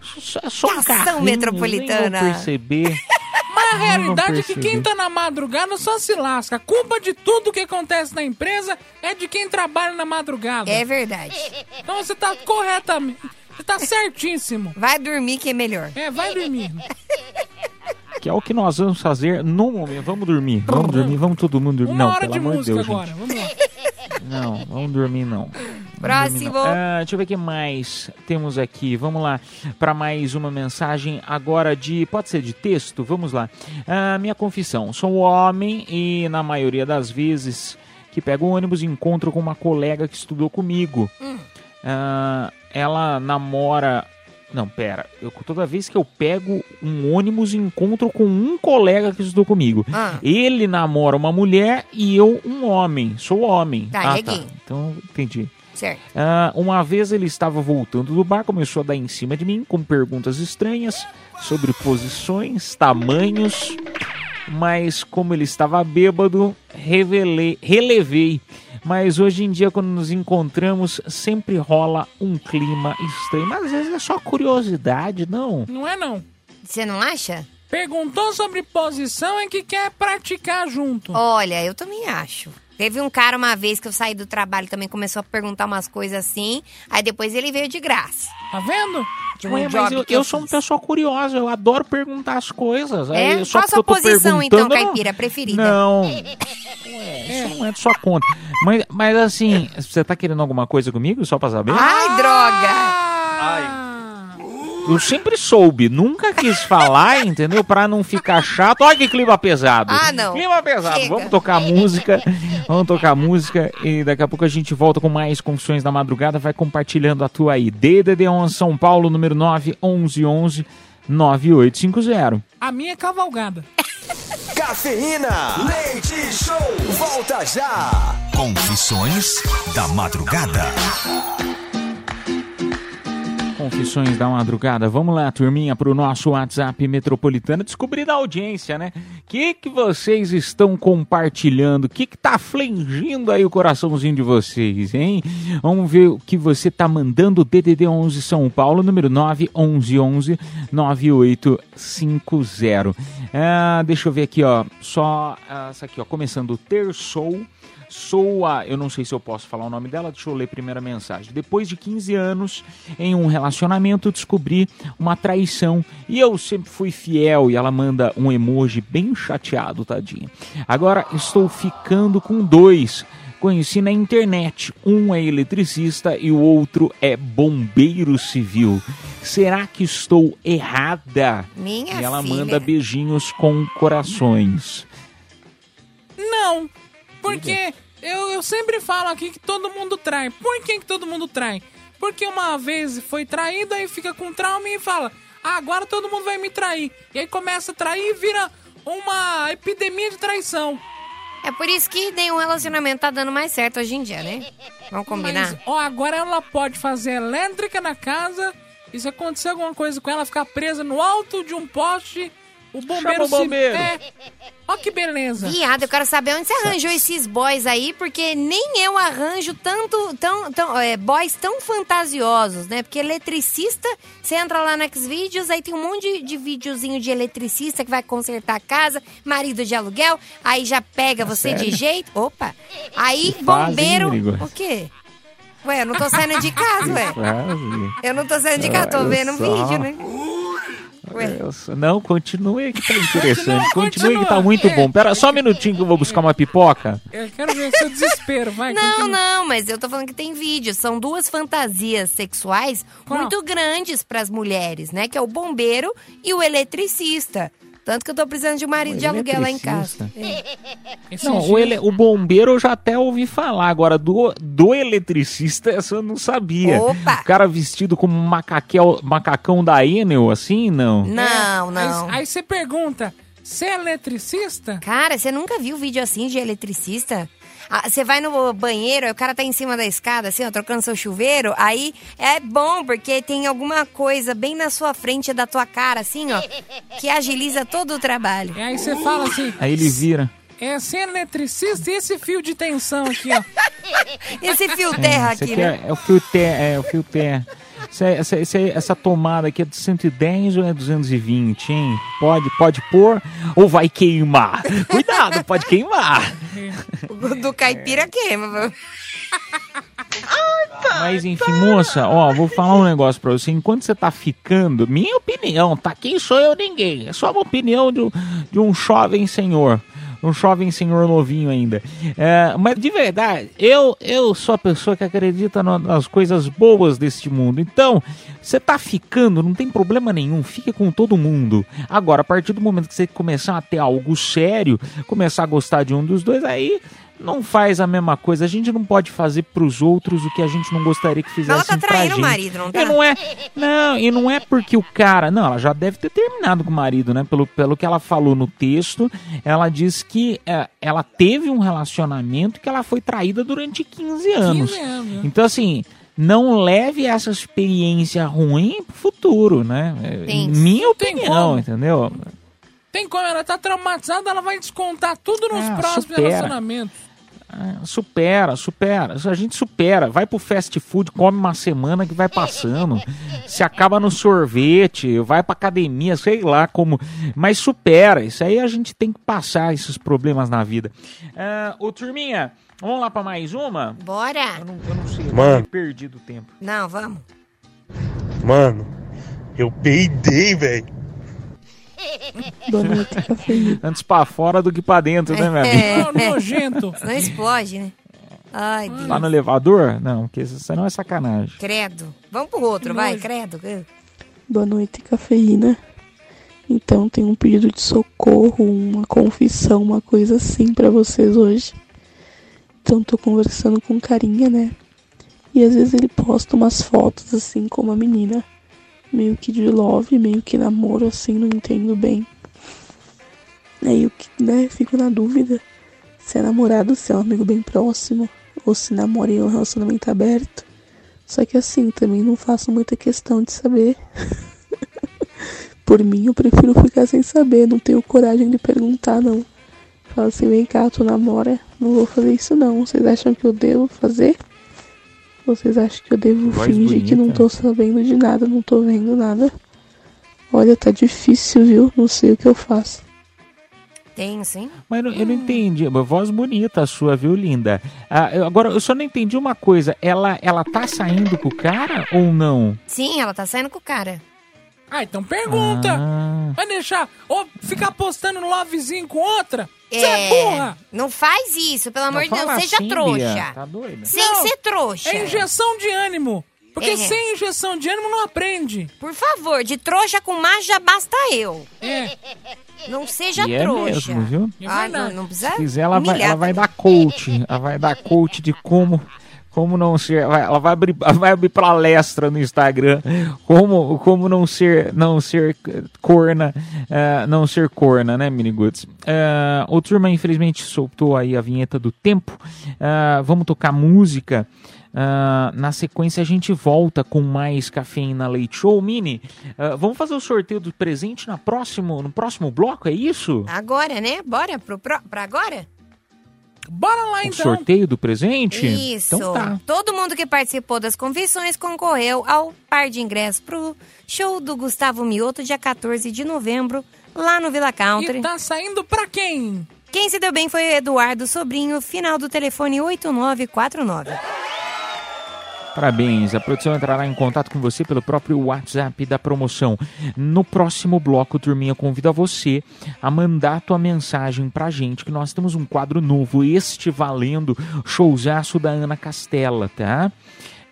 Só, só um carrinho, metropolitana. nem vou perceber. Mas a realidade é que quem tá na madrugada só se lasca. A culpa de tudo que acontece na empresa é de quem trabalha na madrugada. É verdade. Então você tá corretamente. Você tá certíssimo. Vai dormir que é melhor. É, vai dormir. Que é o que nós vamos fazer no momento. Vamos dormir, vamos dormir, vamos todo mundo dormir. Uma não, hora pelo de amor música Deus, agora. gente. Vamos lá. Não, vamos dormir não. Próximo. Ah, deixa eu ver o que mais temos aqui. Vamos lá para mais uma mensagem agora de. Pode ser de texto? Vamos lá. Ah, minha confissão: sou homem e, na maioria das vezes que pego o ônibus, encontro com uma colega que estudou comigo. Ah, ela namora. Não, pera. Eu, toda vez que eu pego um ônibus, encontro com um colega que estudou comigo. Ah. Ele namora uma mulher e eu um homem. Sou homem. Tá, ah, e tá. Então, entendi. Certo. Ah, uma vez ele estava voltando do bar, começou a dar em cima de mim com perguntas estranhas sobre posições, tamanhos, mas como ele estava bêbado, revelei, relevei. Mas hoje em dia, quando nos encontramos, sempre rola um clima estranho. Mas às vezes é só curiosidade, não? Não é não. Você não acha? Perguntou sobre posição é que quer praticar junto. Olha, eu também acho. Teve um cara uma vez que eu saí do trabalho também começou a perguntar umas coisas assim, aí depois ele veio de graça. Tá vendo? De um Ué, mas job eu, que eu sou uma pessoa curiosa, eu adoro perguntar as coisas. É? Aí, só Qual a sua eu posição, então, eu não- caipira, preferida? Não. Ué, isso não é de sua conta. Mas, mas assim, você tá querendo alguma coisa comigo, só pra saber? Ai, droga! Eu sempre soube, nunca quis falar, entendeu? Pra não ficar chato. Olha que clima pesado. Ah, não. Clima pesado. Chega. Vamos tocar música. Vamos tocar música e daqui a pouco a gente volta com mais confissões da madrugada. Vai compartilhando a tua aí. DDD11 São Paulo, número 9 11 11 9850. A minha é cavalgada. Cafeína. Leite Show. Volta já. Confissões da Madrugada. Confissões da madrugada. Vamos lá, turminha, pro nosso WhatsApp metropolitano. Descobrir da audiência, né? O que, que vocês estão compartilhando? O que, que tá aí o coraçãozinho de vocês, hein? Vamos ver o que você tá mandando. DDD 11 São Paulo, número 911 9850. Ah, deixa eu ver aqui, ó. Só essa aqui, ó. Começando o Terçou. Sou a. Eu não sei se eu posso falar o nome dela, deixa eu ler a primeira mensagem. Depois de 15 anos em um relacionamento, descobri uma traição e eu sempre fui fiel. E ela manda um emoji bem chateado, tadinha. Agora estou ficando com dois. Conheci na internet. Um é eletricista e o outro é bombeiro civil. Será que estou errada? Minha e ela filha. manda beijinhos com corações. Não, porque eu, eu sempre falo aqui que todo mundo trai. Por que, que todo mundo trai? Porque uma vez foi traído, aí fica com trauma e fala: ah, agora todo mundo vai me trair. E aí começa a trair e vira uma epidemia de traição. É por isso que nenhum relacionamento tá dando mais certo hoje em dia, né? Vamos combinar? Mas, ó, agora ela pode fazer elétrica na casa e se acontecer alguma coisa com ela, ficar presa no alto de um poste, o bombeiro Chama o bombeiro. se... É. Ó que beleza. Viado, eu quero saber onde você arranjou esses boys aí, porque nem eu arranjo tanto, tão, tão, é, boys tão fantasiosos, né? Porque eletricista, você entra lá no Xvideos, aí tem um monte de, de videozinho de eletricista que vai consertar a casa, marido de aluguel, aí já pega você de sério? jeito. Opa! Aí, bombeiro. O quê? Ué, eu não tô saindo de casa, ué. Eu não tô saindo de casa, tô vendo um vídeo, né? Ué. Só- Não, continue que tá interessante. Continue que tá muito bom. Pera só um minutinho que eu vou buscar uma pipoca. Eu quero ver seu desespero, vai. Não, continua. não, mas eu tô falando que tem vídeo. São duas fantasias sexuais Qual? muito grandes pras mulheres, né? Que é o bombeiro e o eletricista. Tanto que eu tô precisando de um marido de aluguel lá em casa. Esses Não, o, ele- o bombeiro eu já até ouvi falar. Agora, do, do eletricista, essa eu não sabia. Opa! O cara vestido como macaquel, macacão da Enel, assim, não. Não, não. Aí, aí você pergunta, você é eletricista? Cara, você nunca viu vídeo assim de eletricista? Ah, Você vai no banheiro, aí o cara tá em cima da escada, assim, ó, trocando seu chuveiro. Aí é bom, porque tem alguma coisa bem na sua frente da tua cara, assim, ó, que agiliza todo o trabalho. E aí você fala assim, Aí ele vira. é é eletricista e esse fio de tensão aqui, ó. Esse fio terra Esse aqui, aqui né? é, é o fio terra, é o fio terra. Essa, essa, essa, essa tomada aqui é de 110 ou é 220, hein? Pode, pode pôr ou vai queimar? Cuidado, pode queimar. O do caipira queima. Mas enfim, moça, ó, vou falar um negócio pra você. Enquanto você tá ficando, minha opinião, tá? Quem sou eu ninguém. É só uma opinião de, um- de um jovem senhor. Um jovem senhor novinho ainda. É, mas de verdade, eu, eu sou a pessoa que acredita no- nas coisas boas deste mundo. Então, você tá ficando, não tem problema nenhum, fique com todo mundo. Agora, a partir do momento que você começar a ter algo sério, começar a gostar de um dos dois, aí não faz a mesma coisa. A gente não pode fazer pros outros o que a gente não gostaria que fizessem Ela tá pra traindo gente. o marido, não tá? E não é, não, e não é porque o cara, não, ela já deve ter terminado com o marido, né? Pelo, pelo que ela falou no texto, ela diz que é, ela teve um relacionamento que ela foi traída durante 15 anos. 15 anos. Então assim, não leve essa experiência ruim pro futuro, né? Tem. Minha Tem opinião, como. entendeu? Tem como, ela tá traumatizada, ela vai descontar tudo nos Ah, próximos supera. relacionamentos. Supera, supera. A gente supera. Vai pro fast food, come uma semana que vai passando. Se acaba no sorvete, vai pra academia, sei lá como. Mas supera. Isso aí a gente tem que passar esses problemas na vida. Ah, ô, turminha, vamos lá pra mais uma? Bora. Eu não, eu não sei, eu Mano. tô perdido o tempo. Não, vamos. Mano, eu peidei, velho. Boa noite, cafeína. Antes pra fora do que pra dentro, né, minha amiga? É. Não, nojento. Senão explode, né? Ai, Deus. Lá no elevador? Não, porque isso não é sacanagem. Credo. Vamos pro outro, vai, nojo. credo. Boa noite, cafeína. Então, tem um pedido de socorro, uma confissão, uma coisa assim pra vocês hoje. Então, tô conversando com carinha, né? E às vezes ele posta umas fotos assim com uma menina. Meio que de love, meio que namoro, assim, não entendo bem. Aí eu né, fico na dúvida se é namorado, se é um amigo bem próximo, ou se namora em um relacionamento aberto. Só que assim, também não faço muita questão de saber. Por mim, eu prefiro ficar sem saber, não tenho coragem de perguntar, não. Fala assim, vem cá, tu namora? Não vou fazer isso não. Vocês acham que eu devo fazer? Vocês acham que eu devo Voz fingir que não bonita. tô sabendo de nada, não tô vendo nada? Olha, tá difícil, viu? Não sei o que eu faço. Tem, sim. Mas eu não- eu não entendi. Uma voz bonita a sua, viu, linda? Ah, eu- agora, eu só não entendi uma coisa. Ela, ela tá saindo com o cara ou não? Sim, ela tá saindo com o cara. Ah, então pergunta. Ah. Vai deixar ou ficar postando no lovezinho com outra? Você é, É, burra. Não faz isso, pelo amor de Deus, seja assim, trouxa. Bia, tá doida? Sem Não, ser trouxa. É injeção de ânimo. Porque É. sem injeção de ânimo não aprende. Por favor, de trouxa com mais já basta eu. É. Não seja E é trouxa. mesmo, viu? Ai, não, não precisa Se quiser, ela vai, ela vai dar coach. Ela vai dar coach de como, como não ser. Ela vai abrir, vai abrir palestra no Instagram. Como, como não ser, não ser corna, eh, não ser corna, né, Miniguts? Uh, o turma, infelizmente, soltou aí a vinheta do tempo. Ah, vamos tocar música. Ah, na sequência a gente volta com mais cafeína leite show mini. ah, vamos fazer o sorteio do presente na próximo, no próximo bloco, é isso? Agora, né? Bora pro, pro, pra agora? Bora lá O sorteio do presente? Isso. Então tá. Todo mundo que participou das confissões concorreu ao par de ingressos pro show do Gustavo Mioto, dia 14 de novembro, lá no Villa Country. E tá saindo pra quem? Quem se deu bem foi o Eduardo Sobrinho, final do telefone 8949. Parabéns. A produção entrará em contato com você pelo próprio WhatsApp da promoção. No próximo bloco, turminha, convido a você a mandar tua mensagem pra gente, que nós temos um quadro novo, este valendo, showzaço da Ana Castela, tá?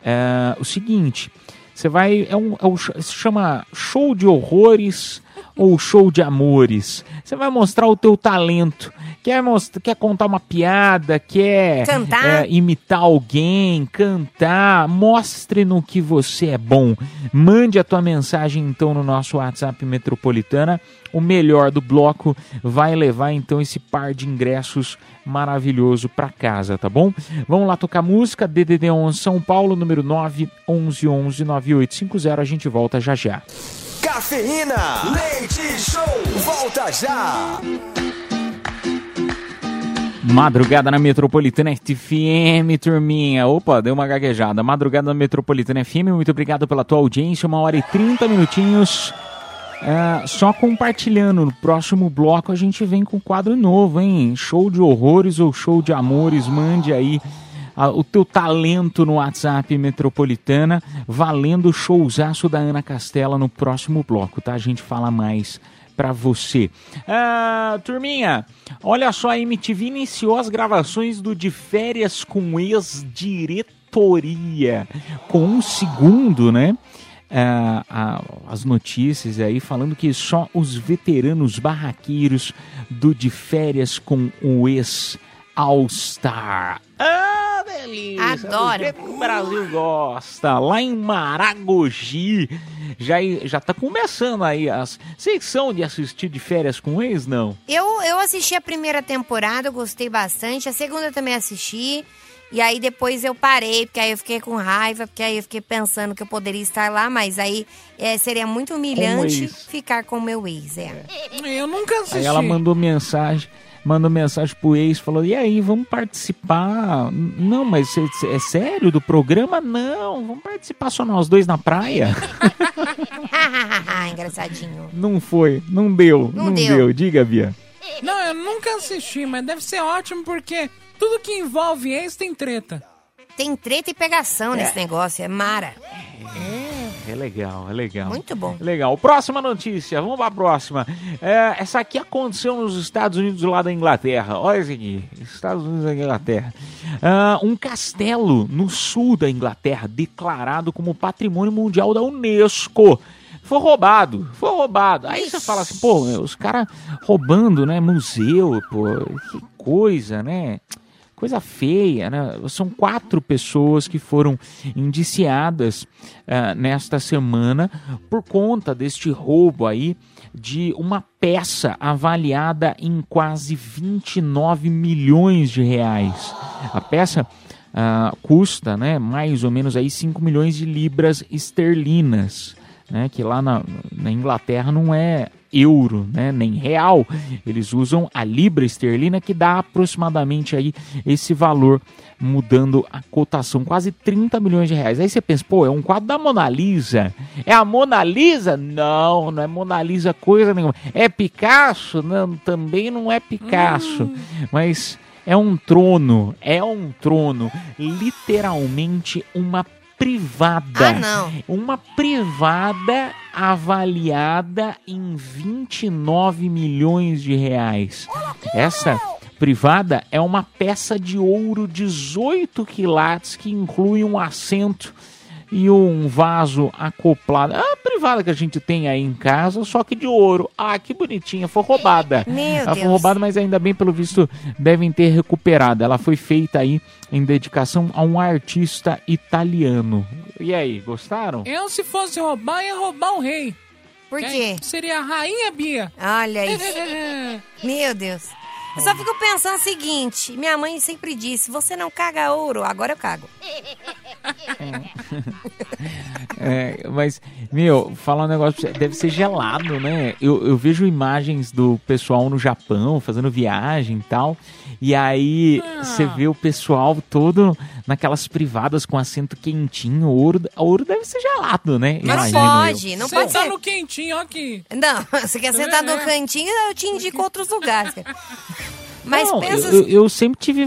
É, o seguinte, você vai. É um, é um, se chama Show de Horrores ou Show de Amores. Você vai mostrar o teu talento. Quer, mostrar, quer contar uma piada, quer Cantar. é, imitar alguém, cantar, mostre no que você é bom. Mande a tua mensagem então no nosso WhatsApp Metropolitana. O melhor do bloco vai levar então esse par de ingressos maravilhoso para casa, tá bom? Vamos lá tocar música DDD 11 São Paulo, número 9 11 11 9850. A gente volta já já. Cafeína, leite show, volta já. Madrugada na Metropolitana FM, turminha. Opa, deu uma gaguejada. Madrugada na Metropolitana FM, muito obrigado pela tua audiência. Uma hora e 30 minutinhos. É, só compartilhando. No próximo bloco a gente vem com um quadro novo, hein? Show de horrores ou show de amores. Mande aí ah, o teu talento no WhatsApp Metropolitana, valendo o showzaço da Ana Castela no próximo bloco, tá? A gente fala mais pra você. Ah, turminha, olha só, a MTV iniciou as gravações do De Férias com Ex-Diretoria, com um segundo, né? Ah, as notícias aí falando que só os veteranos barraqueiros do De Férias com o ex All-Star. Ah, delícia! Adoro. O Brasil gosta. Lá em Maragogi. Já, já tá começando aí as. Vocês são de assistir de férias com ex, não? Eu, eu assisti a primeira temporada, eu gostei bastante. A segunda também assisti. E aí depois eu parei, porque aí eu fiquei com raiva, porque aí eu fiquei pensando que eu poderia estar lá, mas aí é, seria muito humilhante ex. ficar com o meu ex, é. Eu nunca assisti. Aí ela mandou mensagem. Mandou mensagem pro ex, falou: E aí, vamos participar? Não, mas cê- é sério do programa? Não, vamos participar só nós dois na praia? Engraçadinho. não foi, não deu, Não não, deu. deu. Diga, Bia. Não, eu nunca assisti, mas deve ser ótimo porque tudo que envolve ex tem treta. Tem treta e pegação nesse negócio, é mara. É legal, é legal. Muito bom. Legal. Próxima notícia, vamos para a próxima. É, essa aqui aconteceu nos Estados Unidos, lá da Inglaterra. Olha isso aqui, Estados Unidos da Inglaterra. Ah, um castelo no sul da Inglaterra, declarado como Patrimônio Mundial da Unesco. Foi roubado, foi roubado. Aí você fala assim, pô, meu, os caras roubando, né? Museu, pô, que coisa, né? Coisa feia, né? São quatro pessoas que foram indiciadas ah, nesta semana por conta deste roubo aí de uma peça avaliada em quase 29 milhões de reais. A peça ah, custa, né, mais ou menos aí 5 milhões de libras esterlinas, né, que lá na, na Inglaterra não é euro, né, nem real. Eles usam a libra esterlina que dá aproximadamente aí esse valor mudando a cotação, quase 30 milhões de reais. Aí você pensa, pô, é um quadro da Mona Lisa. É a Mona Lisa? Não, não é Mona Lisa coisa nenhuma. É Picasso? Não, também não é Picasso. Mas é um trono, é um trono, literalmente uma privada. Ah, não. Uma privada avaliada em 29 milhões de reais. Essa privada é uma peça de ouro 18 quilates que inclui um assento e um vaso acoplado. É a privada que a gente tem aí em casa, só que de ouro. Ah, que bonitinha, foi roubada. Meu Ela foi Deus. roubada, mas ainda bem, pelo visto, devem ter recuperado. Ela foi feita aí em dedicação a um artista italiano. E aí, gostaram? Eu, se fosse roubar, ia roubar o rei. Por Que quê? Seria a rainha Bia. Olha isso. Meu Deus. Eu só fico pensando o seguinte: minha mãe sempre disse: você não caga ouro, agora eu cago. É, mas, meu, falar um negócio, pra você, deve ser gelado, né? Eu, eu vejo imagens do pessoal no Japão fazendo viagem e tal. E aí você vê o pessoal todo naquelas privadas com assento quentinho. Ouro, ouro deve ser gelado, né? Mas não Imagino eu. pode, não Você pode tá ser. no quentinho, ó aqui. Não, você quer sentar no cantinho, eu te indico outros lugares. cara. Mas Não, pensa eu, eu- sempre tive,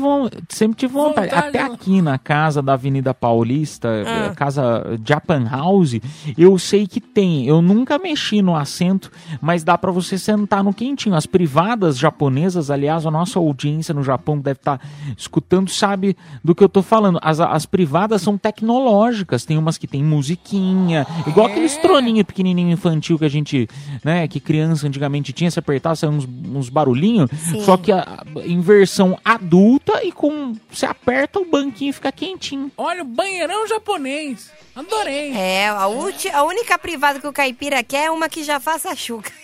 sempre tive vontade. Vontade, Até ó. aqui na casa da Avenida Paulista, Ah. eh, casa Japan House, eu sei que tem. Eu nunca mexi no assento, mas dá pra você sentar no quentinho. As privadas japonesas, aliás, a nossa audiência no Japão deve estar escutando, sabe do que eu tô falando. As, as privadas são tecnológicas, tem umas que tem musiquinha, igual aqueles troninhos pequenininho infantil que a gente, né, que criança antigamente tinha, se apertar, saiam uns, uns barulhinhos, só que a, em versão adulta e com. Você aperta o banquinho e fica quentinho. Olha, o banheirão japonês. Adorei. É, a, ulti- a única privada que o caipira quer é uma que já faça chuca.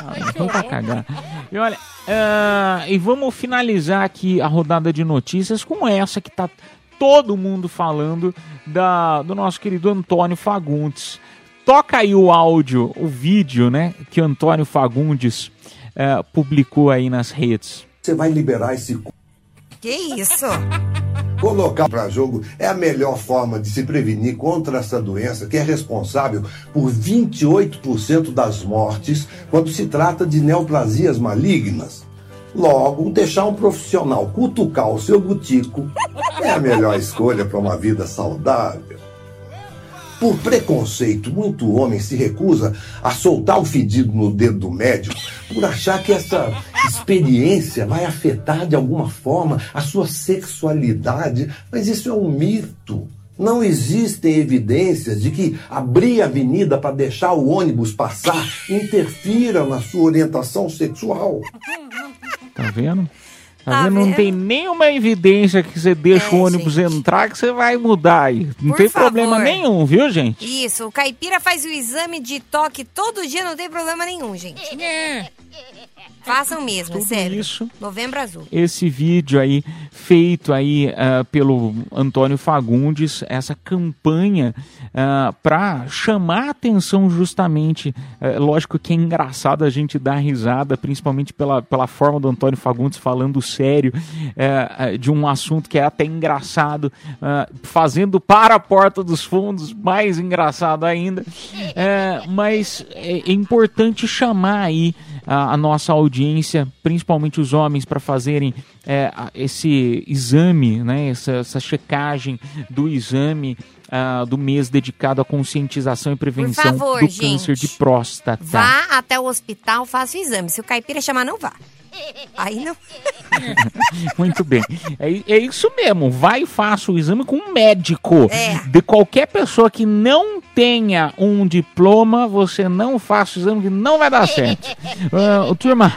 Ah, então pra cagar. E olha, ah, e vamos finalizar aqui a rodada de notícias com essa que tá todo mundo falando da, do nosso querido Antônio Fagundes. Toca aí o áudio, o vídeo, né, que o Antônio Fagundes eh, publicou aí nas redes. Você vai liberar esse Que isso? Colocar para jogo é a melhor forma de se prevenir contra essa doença que é responsável por 28% das mortes quando se trata de neoplasias malignas. Logo, deixar um profissional cutucar o seu butico é a melhor escolha para uma vida saudável. Por preconceito, muito homem se recusa a soltar o fedido no dedo do médico por achar que essa experiência vai afetar de alguma forma a sua sexualidade, mas isso é um mito. Não existem evidências de que abrir a avenida para deixar o ônibus passar interfira na sua orientação sexual. Tá vendo? Tá? Não tem nenhuma evidência que você deixa É, o ônibus entrar que você vai mudar aí. Não Por tem favor. problema nenhum, viu, gente? Isso, o caipira faz o exame de toque todo dia, não tem problema nenhum, gente. É. Façam mesmo, é Tudo sério. isso. Novembro Azul. esse vídeo aí feito aí ah, pelo Antônio Fagundes, essa campanha para chamar a atenção justamente, eh, lógico que é engraçado a gente dar risada, principalmente pela, pela forma do Antônio Fagundes falando sério eh, eh, de um assunto que é até engraçado, ah, fazendo para a porta dos fundos mais engraçado ainda, mas é, é importante chamar aí a, a nossa audiência, principalmente os homens, para fazerem é, esse exame, né, essa, essa checagem do exame ah, do mês dedicado à conscientização e prevenção favor, do gente. câncer de próstata. Vá até o hospital, faça o exame. Se o caipira chamar, não vá. Aí não. Muito bem. É, é isso mesmo. Vai e faça o exame com um médico. É. De qualquer pessoa que não tenha um diploma, você não faça o exame que não vai dar certo. Ah, turma,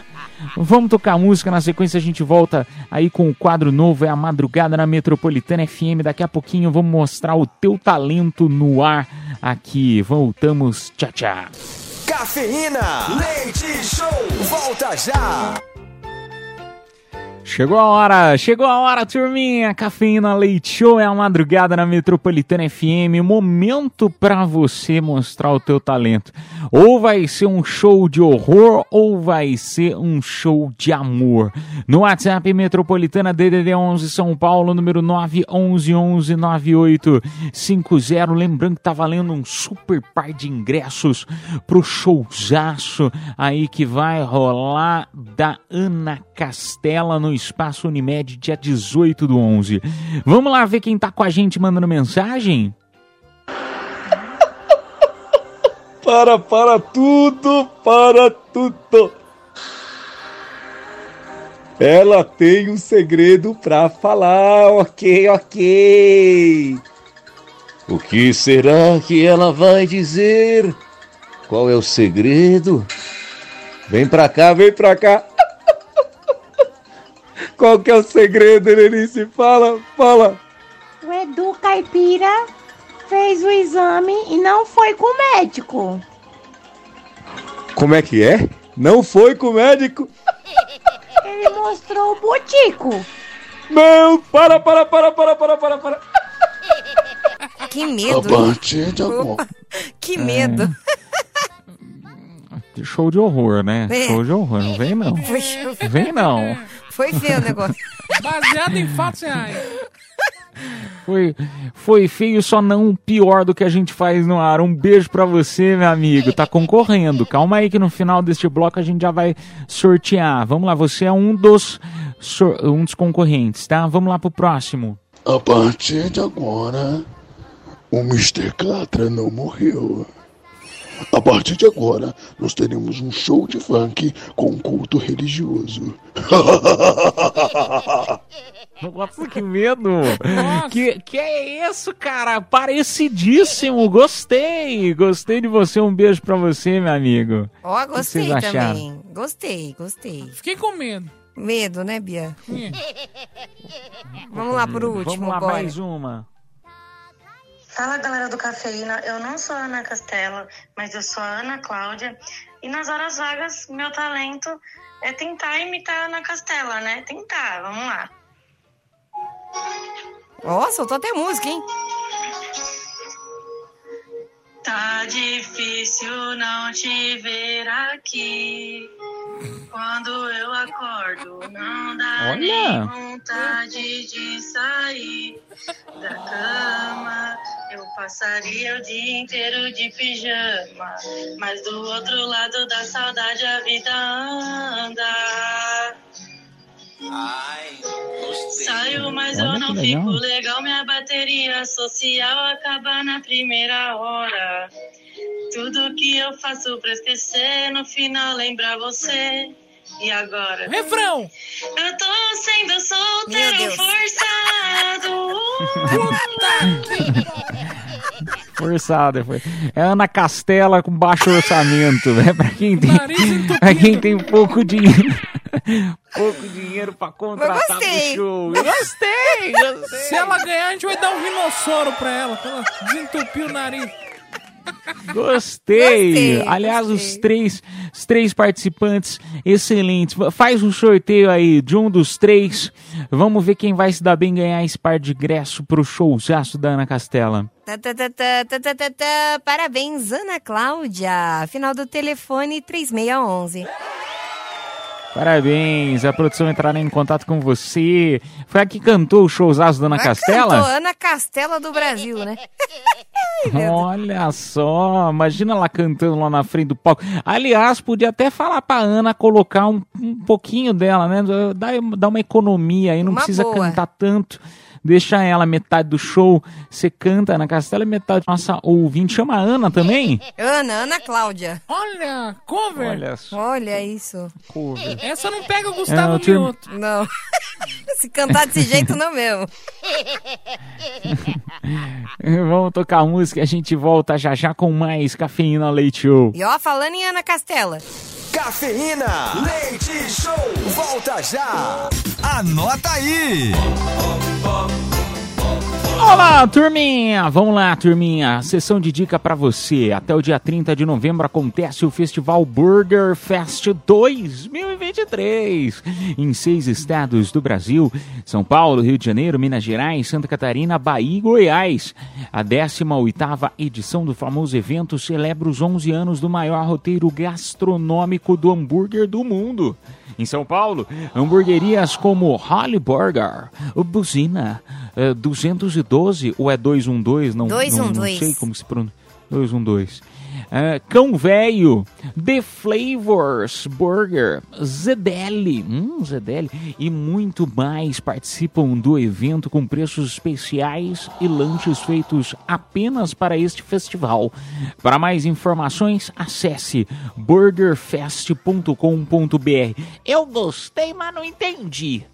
vamos tocar música. Na sequência a gente volta aí com o quadro novo. É a madrugada na Metropolitana FM. Daqui a pouquinho vamos mostrar o teu talento no ar aqui. Voltamos. Tchau, tchau. Cafeína, leite show, volta já. Chegou a hora, chegou a hora, turminha. Cafeína Leite Show é a madrugada na Metropolitana FM. Momento pra você mostrar o teu talento. Ou vai ser um show de horror ou vai ser um show de amor. No WhatsApp Metropolitana DDD 11 São Paulo, número 9119850. Lembrando que tá valendo um super par de ingressos pro showzaço aí que vai rolar da Ana Castela no Espaço Unimed, dia 18 do 11. Vamos lá ver quem tá com a gente mandando mensagem? Para, para tudo, para tudo. Ela tem um segredo pra falar, ok, ok. O que será que ela vai dizer? Qual é o segredo? Vem pra cá, vem pra cá. Qual que é o segredo, Helenice? Fala, fala. O Edu Caipira fez o exame e não foi com o médico. Como é que é? Não foi com o médico? Ele mostrou o botico. Não, para, para, para, para, para, para, para. Que medo. A partir de agora. Opa, Que medo. Show de horror, né? É. Show de horror, não vem não. Foi, Vem não. foi feio o negócio. Baseado em fatos reais. Foi, foi feio, só não pior do que a gente faz no ar. Um beijo pra você, meu amigo. Tá concorrendo. Calma aí que no final deste bloco a gente já vai sortear. Vamos lá, você é um dos, um dos concorrentes, tá? Vamos lá pro próximo. A partir de agora, o Mr. Catra não morreu. A partir de agora, nós teremos um show de funk com culto religioso. Nossa, que medo! Que, que é isso, cara? Parecidíssimo! Gostei! Gostei de você. Um beijo pra você, meu amigo. Ó, O que gostei vocês acharam? também. Gostei, gostei. Fiquei com medo. Medo, né, Bia? Vamos lá pro último, Vamos lá, bora. mais uma. Fala galera do Cafeína, eu não sou a Ana Castela, mas eu sou a Ana Cláudia. E nas horas vagas, meu talento é tentar imitar a Ana Castela, né? Tentar, vamos lá. Ó, soltou até música, hein? Tá difícil não te ver aqui. Quando eu acordo, não dá Olha. nem vontade de sair da cama. Eu passaria o dia inteiro de pijama, mas do outro lado da saudade a vida anda. Saio, mas Olha eu não legal. fico legal. Minha bateria social acaba na primeira hora. Tudo que eu faço pra esquecer, no final lembrar você. E agora? Refrão! Eu tô sendo solteiro forçado. Forçada. Foi. É Ana Castela com baixo orçamento, né? Pra quem tem, pra quem tem pouco dinheiro. pouco dinheiro pra contratar pro gostei. show. Eu gostei, gostei. Se ela ganhar, a gente vai dar um rinossoro pra ela, pra ela desentupir o nariz. Gostei. Gostei, Aliás, gostei. os três, os três participantes excelentes. Faz um sorteio aí de um dos três. Vamos ver quem vai se dar bem ganhar esse par de ingresso pro showzaço da Ana Castela. Tá, tá, tá, tá, tá, tá, tá, tá. Parabéns, Ana Cláudia. Final do telefone 3611. Parabéns, a produção entrará em contato com você. Foi a que cantou o showzaço da Ana Castela? Cantou Ana Castela do Brasil, né? Olha só, imagina ela cantando lá na frente do palco. Aliás, podia até falar pra Ana colocar um, um pouquinho dela, né? Dá, dá uma economia aí, não Uma precisa boa. cantar tanto. Deixa ela metade do show, você canta na Castela e metade nossa ouvinte. Chama a Ana também. Ana, Ana Cláudia. Olha, cover. Olha só. Olha isso. Cover. Essa não pega o Gustavo É, Mioto. Não. Se cantar desse jeito, não mesmo. Vamos tocar música, a gente volta já já com mais Cafeína Leite Show. E ó, falando em Ana Castela. Cafeína, leite show, volta já. Anota aí! Olá, turminha! Vamos lá, turminha. Sessão de dica pra você. Até o dia 30 de novembro acontece o Festival Burger Fest 2023 em seis estados do Brasil: São Paulo, Rio de Janeiro, Minas Gerais, Santa Catarina, Bahia e Goiás. A 18ª edição do famoso evento celebra os 11 anos do maior roteiro gastronômico do hambúrguer do mundo. Em São Paulo, hamburguerias como Holly Burger, Buzina, eh, 212 ou é 212? Não, não, não 212. sei como se pronuncia. 212. Eh, Cão Velho, The Flavors Burger, Zedeli, hum, Zedeli, e muito mais participam do evento com preços especiais e lanches feitos apenas para este festival. Para mais informações, acesse burgerfest.com.br. Eu gostei, mas não entendi.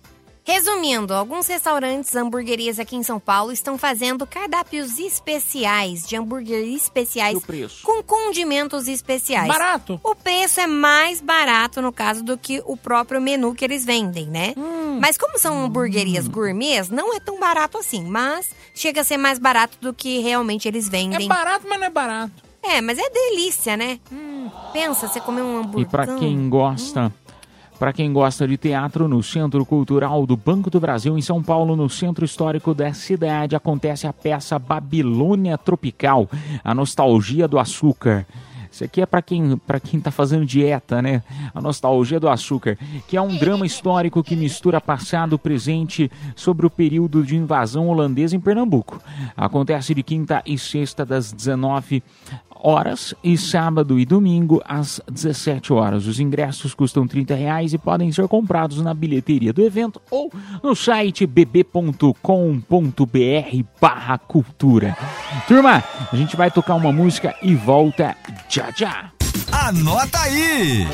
Resumindo, alguns restaurantes, hamburguerias aqui em São Paulo estão fazendo cardápios especiais, de hambúrguer especiais, com condimentos especiais. Barato. O preço é mais barato, no caso, do que o próprio menu que eles vendem, né? Mas como são hamburguerias gourmets, não é tão barato assim, mas chega a ser mais barato do que realmente eles vendem. É barato, mas não é barato. É, mas é delícia, né? Pensa, você comer um hambúrguer. E para quem gosta, para quem gosta de teatro, no Centro Cultural do Banco do Brasil, em São Paulo, no centro histórico da cidade, acontece a peça Babilônia Tropical, a nostalgia do açúcar. Isso aqui é para quem, para quem tá fazendo dieta, né? A nostalgia do açúcar, que é um drama histórico que mistura passado e presente sobre o período de invasão holandesa em Pernambuco. Acontece de quinta e sexta das 19 horas e sábado e domingo às 17 horas. Os ingressos custam 30 reais e podem ser comprados na bilheteria do evento ou no site bb.com.br barra cultura. Turma, a gente vai tocar uma música e volta já já. Anota aí!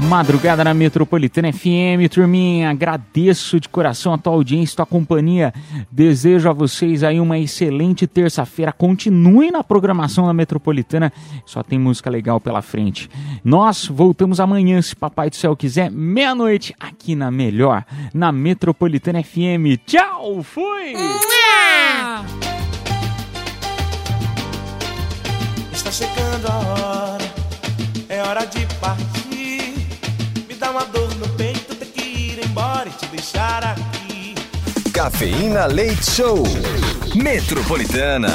Madrugada na Metropolitana FM, turminha, agradeço de coração a tua audiência, tua companhia. Desejo a vocês aí uma excelente terça-feira. Continuem na programação da Metropolitana, só tem música legal pela frente. Nós voltamos amanhã, se Papai do Céu quiser, meia-noite, aqui na Melhor, na Metropolitana FM. Tchau, fui! Está chegando a hora, é hora de partir. Uma dor no peito, ter que ir embora e te deixar aqui. Cafeína Leite Show. Metropolitana.